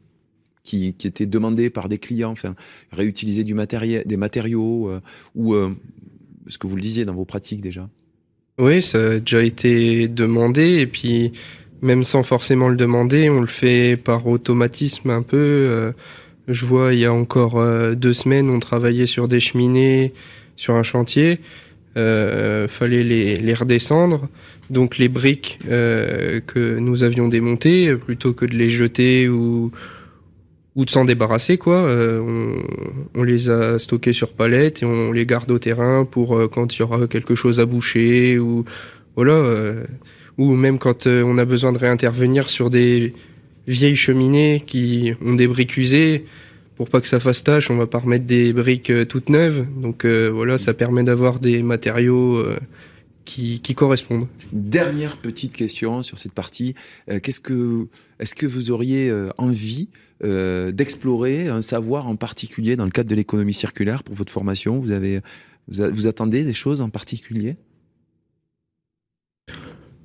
qui, qui, était demandé par des clients, enfin réutiliser du matériel, des matériaux ou ce que vous le disiez dans vos pratiques déjà? Oui, ça a déjà été demandé et puis même sans forcément le demander, on le fait par automatisme un peu. Euh, je vois, il y a encore euh, deux semaines, on travaillait sur des cheminées sur un chantier. Euh, fallait les, redescendre. Donc les briques euh, que nous avions démontées, plutôt que de les jeter ou, ou de s'en débarrasser quoi. Euh, on, on, les a stockés sur palette et on les garde au terrain pour euh, quand il y aura quelque chose à boucher ou voilà euh, ou même quand on a besoin de réintervenir sur des vieilles cheminées qui ont des briques usées pour pas que ça fasse tâche, on va pas remettre des briques toutes neuves. Donc voilà, ça permet d'avoir des matériaux qui, qui, correspondent. Dernière petite question sur cette partie. Qu'est-ce que, est-ce que vous auriez envie euh, d'explorer un savoir en particulier dans le cadre de l'économie circulaire pour votre formation. Vous, avez, vous, attendez des choses en particulier?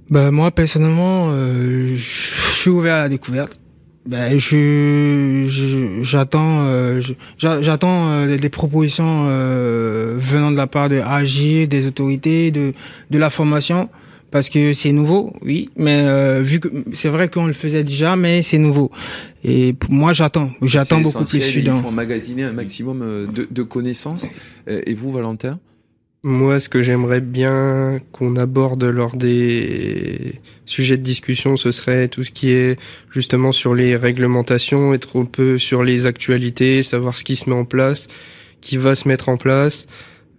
Bah, Moi, personnellement, euh, je suis ouvert à la découverte. Ben, je, j'attends, euh, des propositions venant de la part de Agir, des autorités, de, de la formation parce que c'est nouveau, oui, mais euh, vu que c'est vrai qu'on le faisait déjà, mais c'est nouveau. Et moi, j'attends, j'attends beaucoup plus. Il faut emmagasiner un maximum euh, de, de connaissances. Euh, et vous, Valentin? Moi, ce que j'aimerais bien qu'on aborde lors des sujets de discussion, ce serait tout ce qui est justement sur les réglementations, être un peu sur les actualités, savoir ce qui se met en place, qui va se mettre en place,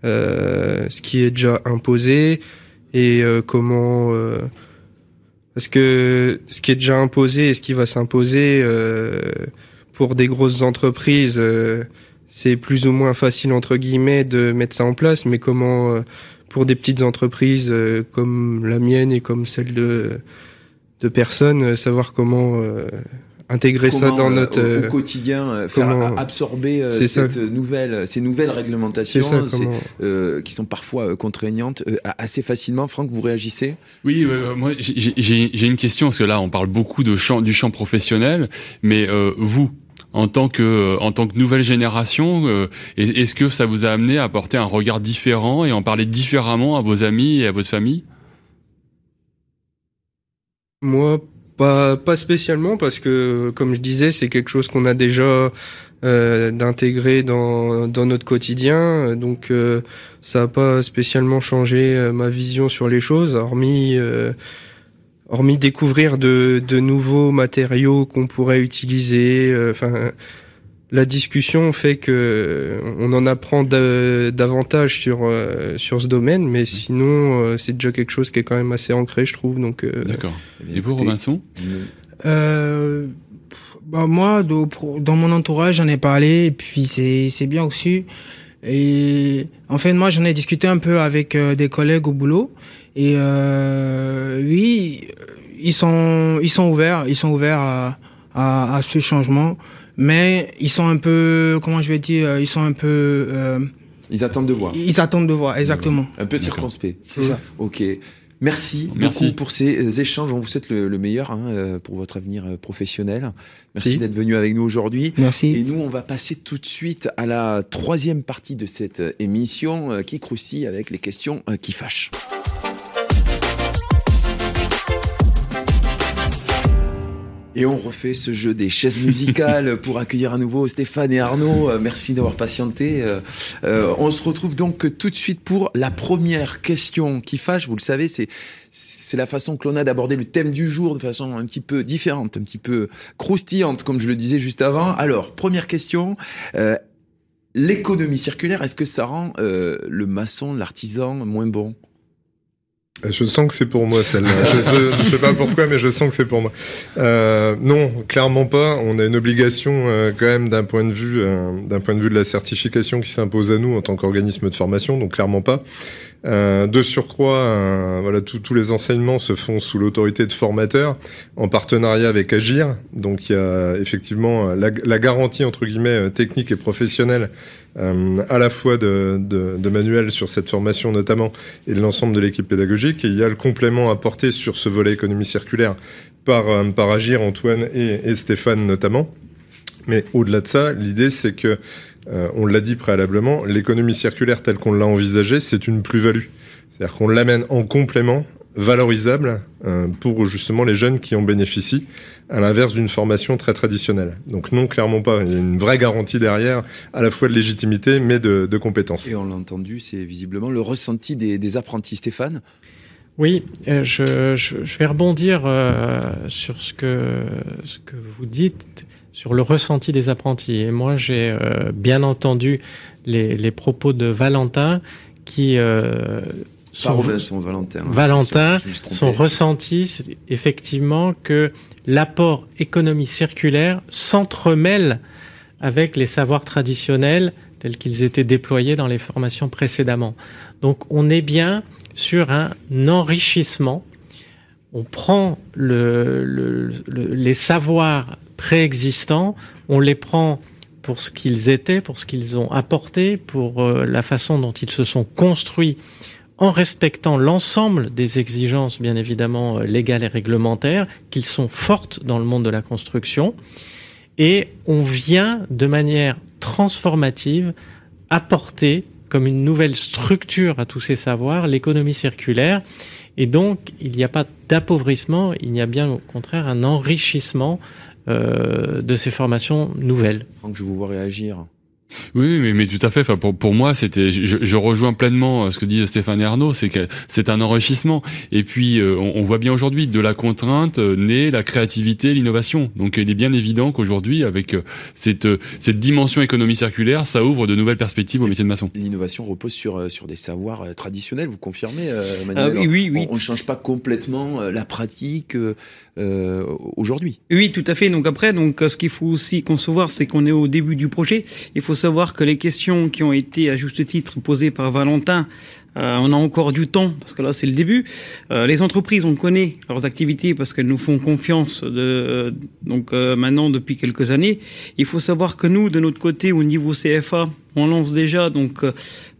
euh, ce qui est déjà imposé et euh, comment euh, parce que ce qui est déjà imposé et ce qui va s'imposer euh, pour des grosses entreprises c'est plus ou moins facile entre guillemets de mettre ça en place. Mais comment pour des petites entreprises comme la mienne et comme celle de de personnes savoir comment intégrer ça dans notre au, au, quotidien, faire absorber cette nouvelle, ces nouvelles réglementations euh, qui sont parfois contraignantes assez facilement. Franck, vous réagissez? Oui, moi j'ai une question parce que là on parle beaucoup de champ, du champ professionnel, mais euh, vous, en tant que en tant que nouvelle génération, euh, est-ce que ça vous a amené à apporter un regard différent et en parler différemment à vos amis et à votre famille? Moi, pas, pas spécialement parce que, comme je disais, c'est quelque chose qu'on a déjà euh, d'intégrer dans, dans notre quotidien. Donc, euh, ça n'a pas spécialement changé euh, ma vision sur les choses, hormis, euh, hormis découvrir de, de nouveaux matériaux qu'on pourrait utiliser. Euh, enfin, la discussion fait que on en apprend davantage sur sur ce domaine, mais sinon c'est déjà quelque chose qui est quand même assez ancré, je trouve. Donc d'accord. Et vous, Robinson euh, bah moi, dans mon entourage, j'en ai parlé, et puis c'est bien reçu. Et en fait, moi, j'en ai discuté un peu avec des collègues au boulot. Et euh, oui, ils sont, ils sont ouverts, ils sont ouverts à, à, à, ce changement, mais ils sont un peu, comment je vais dire, ils sont un peu. Euh, ils attendent de voir. Ils attendent de voir, exactement. Un peu circonspect. Ok. Merci, Merci, beaucoup pour ces échanges. On vous souhaite le, meilleur hein, euh, pour votre avenir euh, professionnel. Merci d'être venu avec nous aujourd'hui. Merci. Et nous, on va passer tout de suite à la troisième partie de cette émission qui croustille avec les questions qui fâchent. Et on refait ce jeu des chaises musicales pour accueillir à nouveau Stéphane et Arnaud. Euh, merci d'avoir patienté. Euh, euh, on se retrouve donc tout de suite pour la première question qui fâche. Vous le savez, c'est c'est la façon que l'on a d'aborder le thème du jour de façon un petit peu différente, un petit peu croustillante, comme je le disais juste avant. Alors, première question. L'économie circulaire, est-ce que ça rend le maçon, l'artisan moins bon? Je sens que c'est pour moi celle-là. je, ne sais pas pourquoi, mais je sens que c'est pour moi. Euh, non, clairement pas. On a une obligation euh, quand même d'un point de vue, euh, d'un point de vue de la certification qui s'impose à nous en tant qu'organisme de formation. Donc clairement pas. Euh, de surcroît, euh, voilà, tous les enseignements se font sous l'autorité de formateurs en partenariat avec Agir. Donc il y a effectivement la, la garantie entre guillemets technique et professionnelle euh, à la fois de, de, manuels sur cette formation notamment et de l'ensemble de l'équipe pédagogique. Et il y a le complément apporté sur ce volet économie circulaire par, euh, Agir, Antoine et Stéphane notamment. Mais au-delà de ça, l'idée c'est que, euh, on l'a dit préalablement, l'économie circulaire telle qu'on l'a envisagée, c'est une plus-value. C'est-à-dire qu'on l'amène en complément valorisable euh, pour justement les jeunes qui en bénéficient, à l'inverse d'une formation très traditionnelle. Donc non, clairement pas. Il y a une vraie garantie derrière, à la fois de légitimité, mais de, de compétences. Et on l'a entendu, c'est visiblement le ressenti des, des apprentis. Stéphane? Oui, euh, je, je, je, vais rebondir euh, sur ce que, ce que vous dites, sur le ressenti des apprentis. Et moi, j'ai euh, bien entendu les, les, propos de Valentin qui euh, son, Valentin. Valentin, son ressenti, c'est effectivement que l'apport économie circulaire s'entremêle avec les savoirs traditionnels tels qu'ils étaient déployés dans les formations précédemment. Donc on est bien sur un enrichissement. On prend le, le, les savoirs préexistants, on les prend pour ce qu'ils étaient, pour ce qu'ils ont apporté, pour euh, la façon dont ils se sont construits en respectant l'ensemble des exigences, bien évidemment, euh, légales et réglementaires, qu'ils sont fortes dans le monde de la construction. Et on vient de manière transformative apporter comme une nouvelle structure à tous ces savoirs l'économie circulaire. Et donc, il n'y a pas d'appauvrissement, il y a bien au contraire un enrichissement de ces formations nouvelles. Je vous vois réagir. Oui, mais, mais tout à fait. Enfin, pour, pour moi, c'était, je, je, rejoins pleinement euh, ce que dit Stéphane et Arnaud, c'est que c'est un enrichissement. Et puis, euh, on, on, voit bien aujourd'hui, de la contrainte euh, naît la créativité, l'innovation. Donc, il est bien évident qu'aujourd'hui, avec cette, cette dimension économie circulaire, ça ouvre de nouvelles perspectives au métier de maçon. L'innovation repose sur, sur des savoirs traditionnels, vous confirmez, Manuel ah, oui, oui, oui. On ne change pas complètement la pratique euh, aujourd'hui. Oui, tout à fait. Donc après, donc ce qu'il faut aussi concevoir, c'est qu'on est au début du projet. Il faut savoir que les questions qui ont été à juste titre posées par Valentin euh, on a encore du temps parce que là c'est le début. Euh, les entreprises, on connaît leurs activités parce qu'elles nous font confiance euh, donc maintenant depuis quelques années. Il faut savoir que nous, de notre côté, au niveau CFA, on lance déjà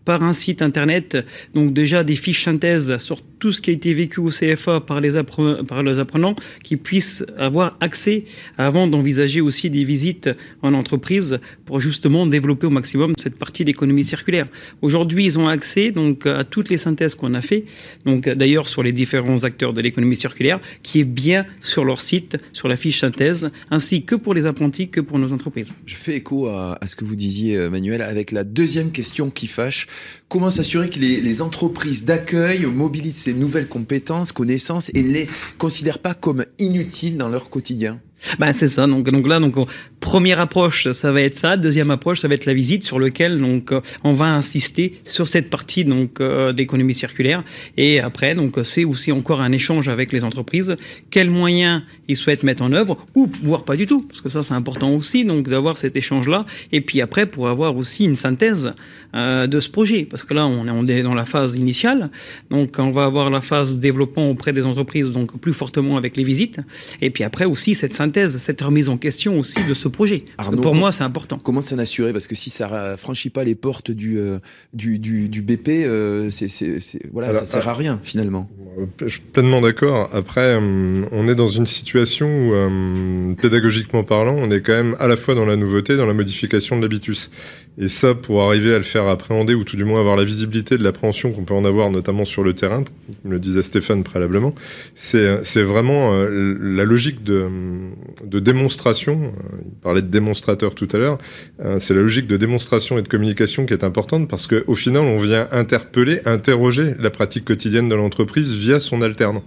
par un site internet, donc déjà des fiches synthèses sur tout ce qui a été vécu au CFA par les, apprenants, qui puissent avoir accès avant d'envisager aussi des visites en entreprise pour justement développer au maximum cette partie d'économie circulaire. Aujourd'hui, ils ont accès donc à toutes les synthèses qu'on a fait, donc d'ailleurs sur les différents acteurs de l'économie circulaire, qui est bien sur leur site, sur la fiche synthèse, ainsi que pour les apprentis que pour nos entreprises. Je fais écho à, à ce que vous disiez, Manuel, avec la deuxième question qui fâche Comment s'assurer que les, entreprises d'accueil mobilisent ces nouvelles compétences, connaissances et ne les considèrent pas comme inutiles dans leur quotidien? Ben c'est ça. Donc, donc là, donc première approche, ça va être ça. Deuxième approche, ça va être la visite sur lequel donc euh, on va insister sur cette partie donc euh, d'économie circulaire. Et après, donc c'est aussi encore un échange avec les entreprises. Quels moyens ils souhaitent mettre en œuvre ou voire pas du tout, parce que ça c'est important aussi. Donc d'avoir cet échange là. Et puis après, pour avoir aussi une synthèse euh, de ce projet, parce que là on on est dans la phase initiale. Donc on va avoir la phase développement auprès des entreprises, donc plus fortement avec les visites. Et puis après aussi cette synthèse cette remise en question aussi de ce projet. pour moi, c'est important. Comment s'en assurer? Parce que si ça franchit pas les portes du, euh, du, du, BP, euh, c'est, voilà, ça sert à rien finalement. Euh, je suis pleinement d'accord. Après, on est dans une situation où, pédagogiquement parlant, on est quand même à la fois dans la nouveauté, dans la modification de l'habitus. Et ça, pour arriver à le faire appréhender, ou tout du moins avoir la visibilité de l'appréhension qu'on peut en avoir, notamment sur le terrain, comme le disait Stéphane préalablement, c'est vraiment la logique de, de démonstration, euh, il parlait de démonstrateur tout à l'heure, euh, c'est la logique de démonstration et de communication qui est importante parce qu'au final, on vient interpeller, interroger la pratique quotidienne de l'entreprise via son alternant.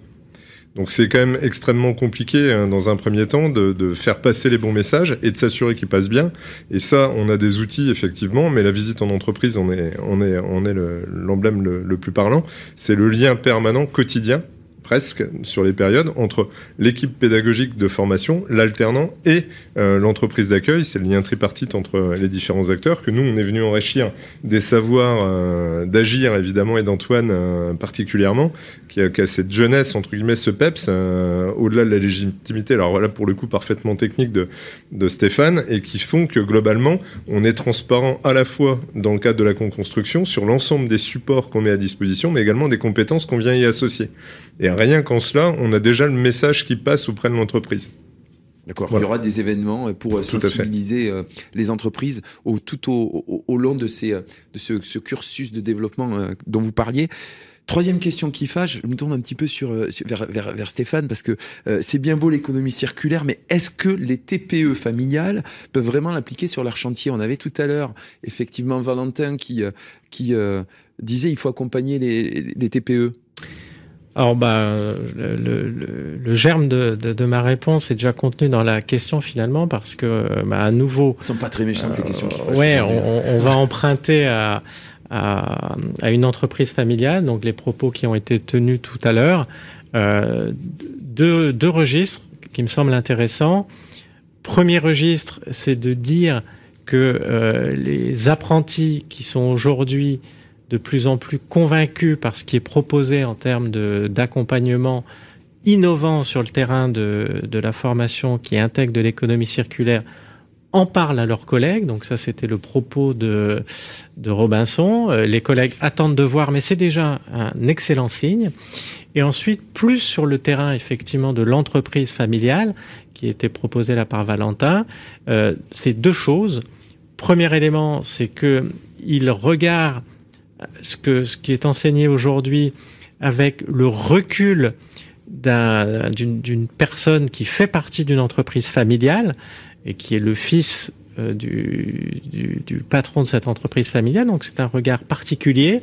Donc c'est quand même extrêmement compliqué hein, dans un premier temps de, faire passer les bons messages et de s'assurer qu'ils passent bien. Et ça, on a des outils effectivement, mais la visite en entreprise, on est, on est, on est l'emblème le, plus parlant. C'est le lien permanent quotidien presque sur les périodes entre l'équipe pédagogique de formation, l'alternant et euh, l'entreprise d'accueil. C'est le lien tripartite entre les différents acteurs que nous, on est venu enrichir des savoirs euh, d'agir évidemment et d'Antoine euh, particulièrement, qui a, cette jeunesse entre guillemets, ce peps au-delà de la légitimité. Alors voilà pour le coup parfaitement technique de, de Stéphane et qui font que globalement on est transparent à la fois dans le cadre de la co-construction sur l'ensemble des supports qu'on met à disposition, mais également des compétences qu'on vient y associer. Et rien qu'en cela, on a déjà le message qui passe auprès de l'entreprise. D'accord. Il y aura des événements pour euh, sensibiliser euh, les entreprises au, tout au, au, long de, ces, euh, de ce, ce, cursus de développement dont vous parliez. Troisième question qui fâche, je me tourne un petit peu sur, vers, vers, vers Stéphane, parce que c'est bien beau l'économie circulaire, mais est-ce que les TPE familiales peuvent vraiment l'appliquer sur leur chantier? On avait tout à l'heure, effectivement, Valentin qui, qui disait il faut accompagner les, les TPE. Alors, bah, le, le, germe de, de, de, ma réponse est déjà contenu dans la question finalement, parce que, bah, à nouveau. Elles sont pas très méchantes les questions. Euh, ouais, on, on, va emprunter à, à, à, une entreprise familiale, donc les propos qui ont été tenus tout à l'heure, euh, deux, deux registres qui me semblent intéressants. Premier registre, c'est de dire que euh, les apprentis qui sont aujourd'hui de plus en plus convaincus par ce qui est proposé en termes d'accompagnement innovant sur le terrain de, la formation qui intègre de l'économie circulaire en parlent à leurs collègues. Donc ça, c'était le propos de, de Robinson. Euh, les collègues attendent de voir, mais c'est déjà un excellent signe. Et ensuite, plus sur le terrain, effectivement, de l'entreprise familiale, qui était proposée là par Valentin, euh, c'est deux choses. Premier élément, c'est que il regarde ce, que, ce qui est enseigné aujourd'hui avec le recul d'une personne qui fait partie d'une entreprise familiale et qui est le fils euh, du, patron de cette entreprise familiale. Donc c'est un regard particulier.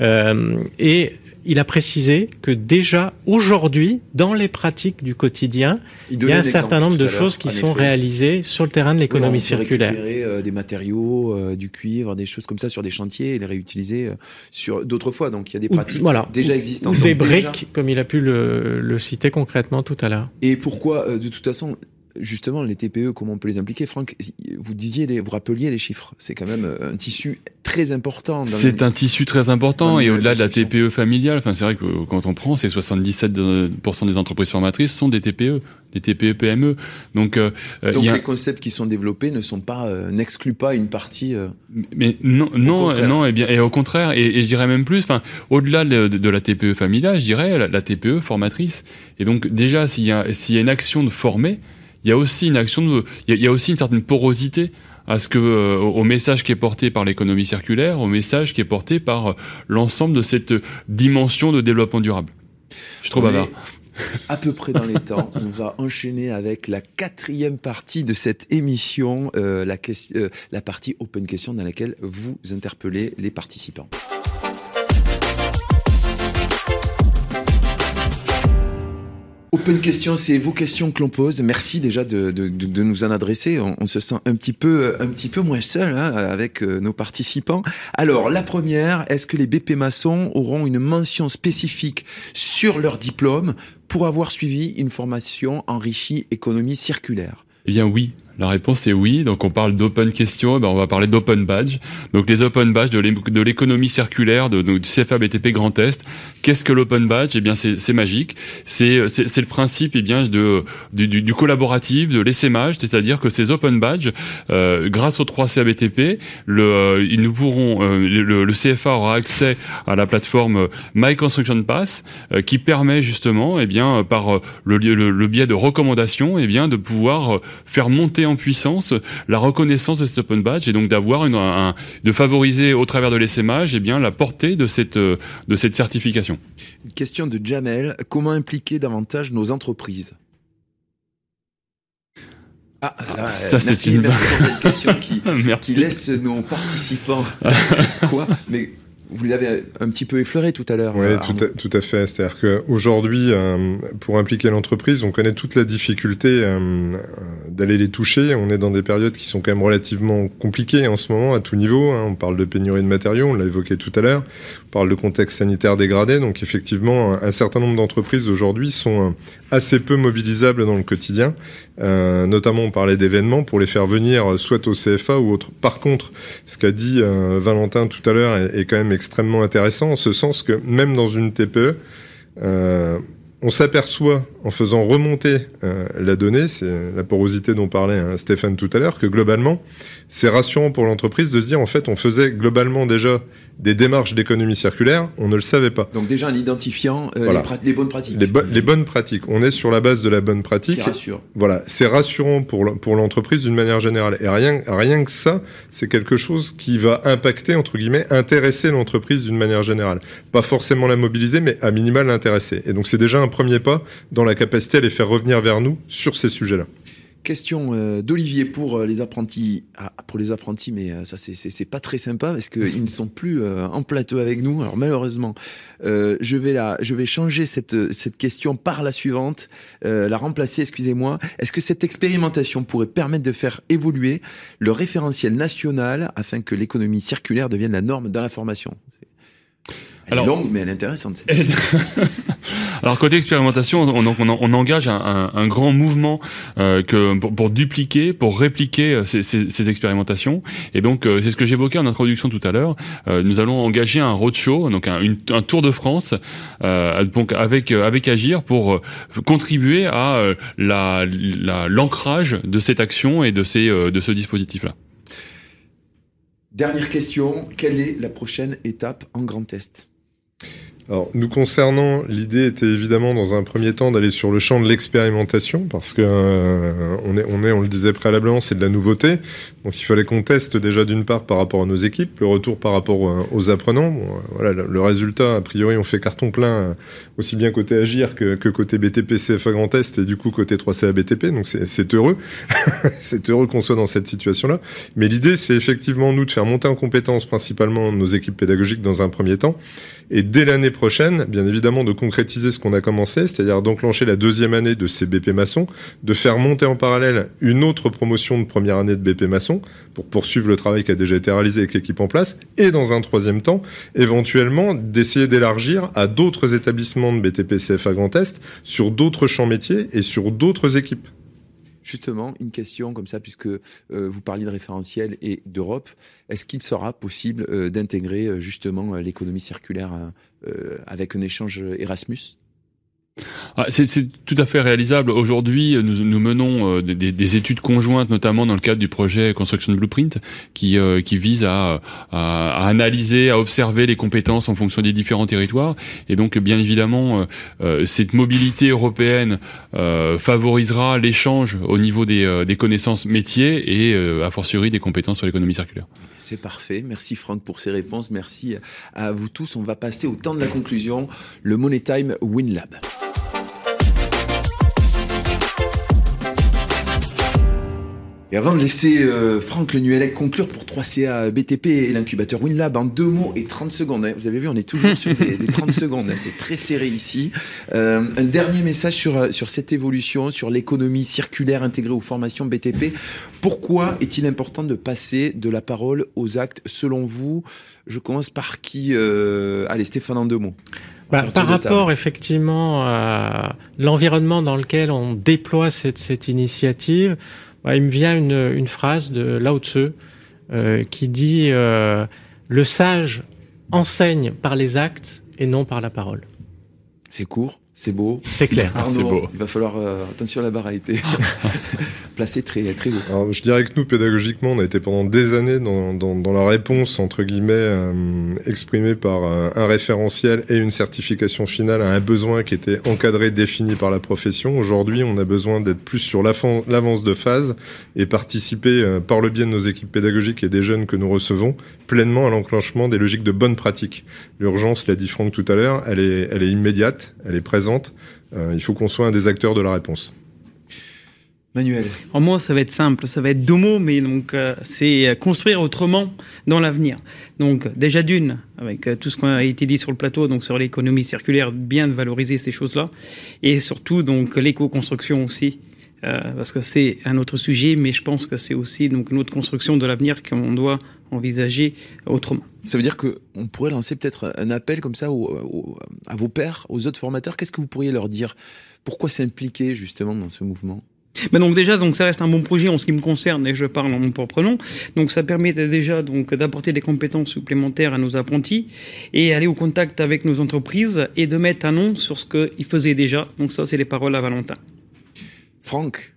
Euh, et il a précisé que déjà aujourd'hui, dans les pratiques du quotidien, il, y a un certain nombre de choses qui sont réalisées sur le terrain de l'économie circulaire. Récupérer euh, des matériaux, euh, du cuivre, des choses comme ça sur des chantiers et les réutiliser euh, sur d'autres fois. Donc il y a des pratiques voilà. déjà existantes. Ou des briques, comme il a pu le, le citer concrètement tout à l'heure. Et pourquoi, de toute façon, justement, les TPE, comment on peut les impliquer? Franck, vous disiez, les, vous rappeliez les chiffres. C'est quand même euh, un tissu très important. C'est un tissu très important et au-delà de la TPE familiale, enfin, c'est vrai que quand on prend, c'est 77% des entreprises formatrices sont des TPE des TPE PME. Donc, euh, euh, Donc les concepts qui sont développés ne sont pas n'excluent pas une partie. mais non, non, non, et bien, et au contraire, et, je dirais même plus. Enfin, au-delà de, la TPE familiale, je dirais la, la, TPE formatrice. Et donc déjà, s'il y y a une action de former, il y a aussi une action de, il y a, aussi une certaine porosité à ce que euh, au message qui est porté par l'économie circulaire, au message qui est porté par euh, l'ensemble de cette dimension de développement durable. Je trop bavard. À peu près dans les temps, on va enchaîner avec la quatrième partie de cette émission, euh, la, la partie open question dans laquelle vous interpellez les participants. Open question, c'est vos questions que l'on pose. Merci déjà de, de, de nous en adresser. On, on, se sent un petit peu, un petit peu moins seul hein, avec euh, nos participants. Alors, la première, est-ce que les BP maçons auront une mention spécifique sur leur diplôme pour avoir suivi une formation enrichie économie circulaire? Eh bien oui, la réponse est oui. Donc on parle d'open question, ben on va parler d'open badge. Donc les open badge de l'économie circulaire de, du CFA BTP Grand Est. Qu'est-ce que l'open badge? Eh bien c'est magique. C'est le principe eh bien de du, du, collaboratif, de l'essaimage, c'est-à-dire que ces open badges, euh, grâce aux 3 CABTP, le, euh, ils nous pourront euh, le, le, CFA aura accès à la plateforme My Construction Pass euh, qui permet justement eh bien par le, le, biais de recommandations eh bien de pouvoir faire monter en puissance la reconnaissance de cet open badge et donc d'avoir une, un, de favoriser au travers de l'essaimage et eh bien la portée de cette de cette certification. Une question de Jamel. Comment impliquer davantage nos entreprises? Ah, là, ça c'est une question qui, qui laisse nos participants. Quoi? Mais vous l'avez un petit peu effleuré tout à l'heure. Oui, tout, tout, à fait. C'est-à-dire qu'aujourd'hui, euh, pour impliquer l'entreprise, on connaît toute la difficulté euh, d'aller les toucher. On est dans des périodes qui sont quand même relativement compliquées en ce moment à tout niveau. Hein. On parle de pénurie de matériaux, on l'a évoqué tout à l'heure. Parle de contexte sanitaire dégradé. Donc effectivement, un certain nombre d'entreprises aujourd'hui sont euh, assez peu mobilisables dans le quotidien. Euh, notamment, on parlait d'événements pour les faire venir soit au CFA ou autre. Par contre, ce qu'a dit euh, Valentin tout à l'heure est, quand même extrêmement intéressant en ce sens que même dans une TPE, euh, on s'aperçoit en faisant remonter euh, la donnée, c'est la porosité dont parlait hein, Stéphane tout à l'heure, que globalement, c'est rassurant pour l'entreprise de se dire en fait, on faisait globalement déjà des démarches d'économie circulaire, on ne le savait pas. Donc déjà en identifiant euh, voilà. les, les, bonnes pratiques. Les, bo les, bonnes pratiques. On est sur la base de la bonne pratique. Rassure. Voilà, c'est rassurant pour pour l'entreprise d'une manière générale. Et rien rien que ça, c'est quelque chose qui va impacter entre guillemets, intéresser l'entreprise d'une manière générale. Pas forcément la mobiliser, mais à minima l'intéresser. Et donc c'est déjà un premier pas dans la capacité à les faire revenir vers nous sur ces sujets-là. Question euh, d'Olivier pour euh, les apprentis. Ah, pour les apprentis, mais euh, ça c'est pas très sympa parce qu'ils ne sont plus en plateau avec nous. Alors malheureusement, euh, je vais la, je vais changer cette cette question par la suivante, euh, la remplacer. Excusez-moi. Est-ce que cette expérimentation pourrait permettre de faire évoluer le référentiel national afin que l'économie circulaire devienne la norme dans la formation? Alors, est longue, mais elle est intéressante. Alors côté expérimentation, on, on, on engage un, un, un, grand mouvement euh, que pour, pour, dupliquer, pour répliquer euh, ces, ces, ces expérimentations. Et donc euh, c'est ce que j'évoquais en introduction tout à l'heure. Euh, nous allons engager un roadshow, donc un, une, un tour de France, euh, donc avec avec Agir pour contribuer à la l'ancrage de cette action et de ces de ce dispositif là. Dernière question, quelle est la prochaine étape en Grand Est? Alors, nous concernant, l'idée était évidemment dans un premier temps d'aller sur le champ de l'expérimentation parce que euh, on est, on est, on le disait préalablement, c'est de la nouveauté. Donc, il fallait qu'on teste déjà d'une part par rapport à nos équipes, le retour par rapport euh, aux apprenants. Bon, euh, voilà, le, résultat, a priori, on fait carton plein euh, aussi bien côté Agir que, côté BTP CFA Grand Est et du coup côté 3CA BTP. Donc, c'est heureux, c'est heureux qu'on soit dans cette situation-là. Mais l'idée, c'est effectivement nous de faire monter en compétence principalement nos équipes pédagogiques dans un premier temps et dès l'année prochaine, bien évidemment, de concrétiser ce qu'on a commencé, c'est-à-dire d'enclencher la deuxième année de ces BP maçons, de faire monter en parallèle une autre promotion de première année de BP maçon pour poursuivre le travail qui a déjà été réalisé avec l'équipe en place, et dans un troisième temps, éventuellement d'essayer d'élargir à d'autres établissements de BTP CFA Grand Est sur d'autres champs métiers et sur d'autres équipes justement une question comme ça, puisque euh, vous parliez de référentiel et d'Europe, est-ce qu'il sera possible euh, d'intégrer euh, justement l'économie circulaire avec un échange Erasmus? Ah, c'est tout à fait réalisable. Aujourd'hui, nous, menons euh, des, des, études conjointes, notamment dans le cadre du projet Construction Blueprint, qui, euh, vise à, analyser, à observer les compétences en fonction des différents territoires. Et donc, bien évidemment, euh, cette mobilité européenne favorisera l'échange au niveau des, des, connaissances métiers et, a fortiori, des compétences sur l'économie circulaire. C'est parfait. Merci Franck pour ces réponses. Merci à vous tous. On va passer au temps de la conclusion, le Money Time WinLab. Et avant de laisser euh, Franck Le Nuellec conclure pour 3CA BTP et l'incubateur WinLab en deux mots et 30 secondes, hein. vous avez vu, on est toujours sur des, des 30 secondes, hein. c'est très serré ici. Euh, un dernier message sur, euh, sur cette évolution, sur l'économie circulaire intégrée aux formations BTP. Pourquoi est-il important de passer de la parole aux actes selon vous? Je commence par qui euh, Allez, Stéphane, en deux mots. Bah, par table. rapport effectivement à l'environnement dans lequel on déploie cette, cette initiative, il me vient une, une phrase de Lao Tzu euh, qui dit euh, Le sage enseigne par les actes et non par la parole. C'est court, c'est beau. C'est clair. Arnaud, beau. il va falloir euh, attention la barre placée très haut. Je dirais que nous, pédagogiquement, on a été pendant des années dans, la réponse, entre guillemets, euh, exprimée par un, un référentiel et une certification finale à un besoin qui était encadré, défini par la profession. Aujourd'hui, on a besoin d'être plus sur l'avance de phase et participer, euh, par le biais de nos équipes pédagogiques et des jeunes que nous recevons, pleinement à l'enclenchement des logiques de bonne pratique. L'urgence, l'a dit Franck tout à l'heure, elle est, immédiate, elle est présente. Euh, il faut qu'on soit un des acteurs de la réponse. Manuel, En moi, ça va être simple, ça va être deux mots, mais donc euh, c'est euh, construire autrement dans l'avenir. Donc déjà d'une, avec euh, tout ce qu'on a été dit sur le plateau, donc sur l'économie circulaire, bien de valoriser ces choses-là, et surtout donc l'éco-construction aussi, euh, parce que c'est un autre sujet, mais je pense que c'est aussi donc une autre construction de l'avenir qu'on doit envisager autrement. ça veut dire que on pourrait lancer peut-être un appel comme ça au- au- à vos pairs, aux autres formateurs. Qu'est-ce que vous pourriez leur dire? Pourquoi s'impliquer justement dans ce mouvement? Mais donc déjà, donc ça reste un bon projet en ce qui me concerne et je parle en mon propre nom. Donc ça permet déjà donc d'apporter des compétences supplémentaires à nos apprentis et aller au contact avec nos entreprises et de mettre un nom sur ce qu'ils faisaient déjà. Donc ça, c'est les paroles à Valentin. Franck,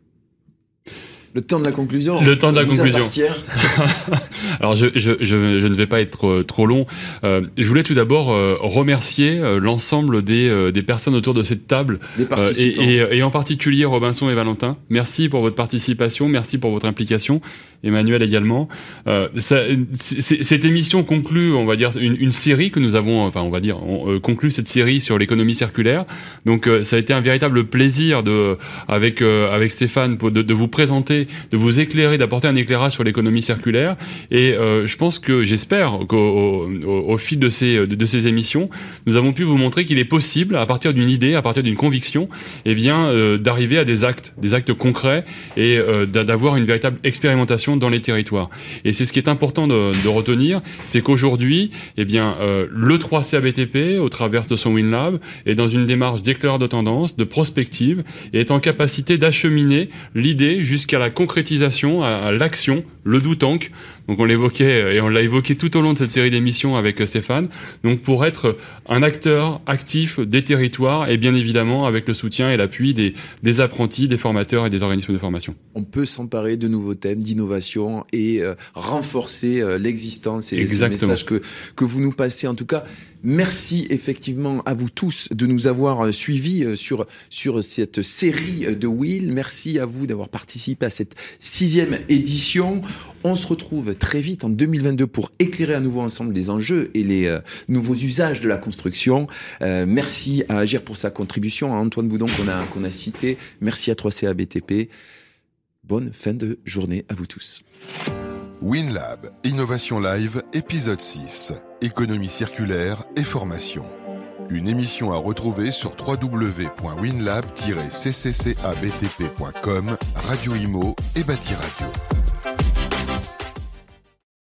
le temps de la conclusion. Le temps de la conclusion. appartient. Alors je, je, je, je ne vais pas être euh, trop long. Euh, je voulais tout d'abord euh, remercier l'ensemble des, des personnes autour de cette table Des participants. et, et, et en particulier Robinson et Valentin. Merci pour votre participation, merci pour votre implication. Emmanuel également. Euh, ça, cette émission conclut, on va dire, une, une série que nous avons, enfin, on va dire, on euh, conclut cette série sur l'économie circulaire. Donc, euh, ça a été un véritable plaisir de, avec euh, avec Stéphane, de, de vous présenter, de vous éclairer, d'apporter un éclairage sur l'économie circulaire. Et euh, je pense que, j'espère qu'au au, au- fil de ces de, ces émissions, nous avons pu vous montrer qu'il est possible, à partir d'une idée, à partir d'une conviction, eh bien, euh, d'arriver à des actes, des actes concrets et d'a- d'avoir une véritable expérimentation dans les territoires. Et c'est ce qui est important de, retenir, c'est qu'aujourd'hui, eh bien, euh, le 3CABTP, au travers de son WinLab, est dans une démarche d'éclaireur de tendance, de prospective, et est en capacité d'acheminer l'idée jusqu'à la concrétisation, à l'action, le do tank. Donc on l'évoquait et on l'a évoqué tout au long de cette série d'émissions avec euh, Stéphane. Donc pour être un acteur actif des territoires et bien évidemment avec le soutien et l'appui des, des apprentis, des formateurs et des organismes de formation. On peut s'emparer de nouveaux thèmes, d'innovation et euh, renforcer euh, l'existence et ce Exactement. message que, que vous nous passez. En tout cas, merci effectivement à vous tous de nous avoir euh, suivis euh, sur, sur cette série euh, de Will. Merci à vous d'avoir participé à cette sixième édition. On se retrouve très vite en 2022 pour éclairer à nouveau ensemble les enjeux et les nouveaux usages de la construction. Merci à Agir pour sa contribution, à Antoine Boudon qu'on a, qu'on a cité. Merci à 3CA BTP. Bonne fin de journée à vous tous. WinLab, Innovation Live, épisode 6. Économie circulaire et formation. Une émission à retrouver sur www.winlab-cccabtp.com, Radio Imo et Bâti Radio.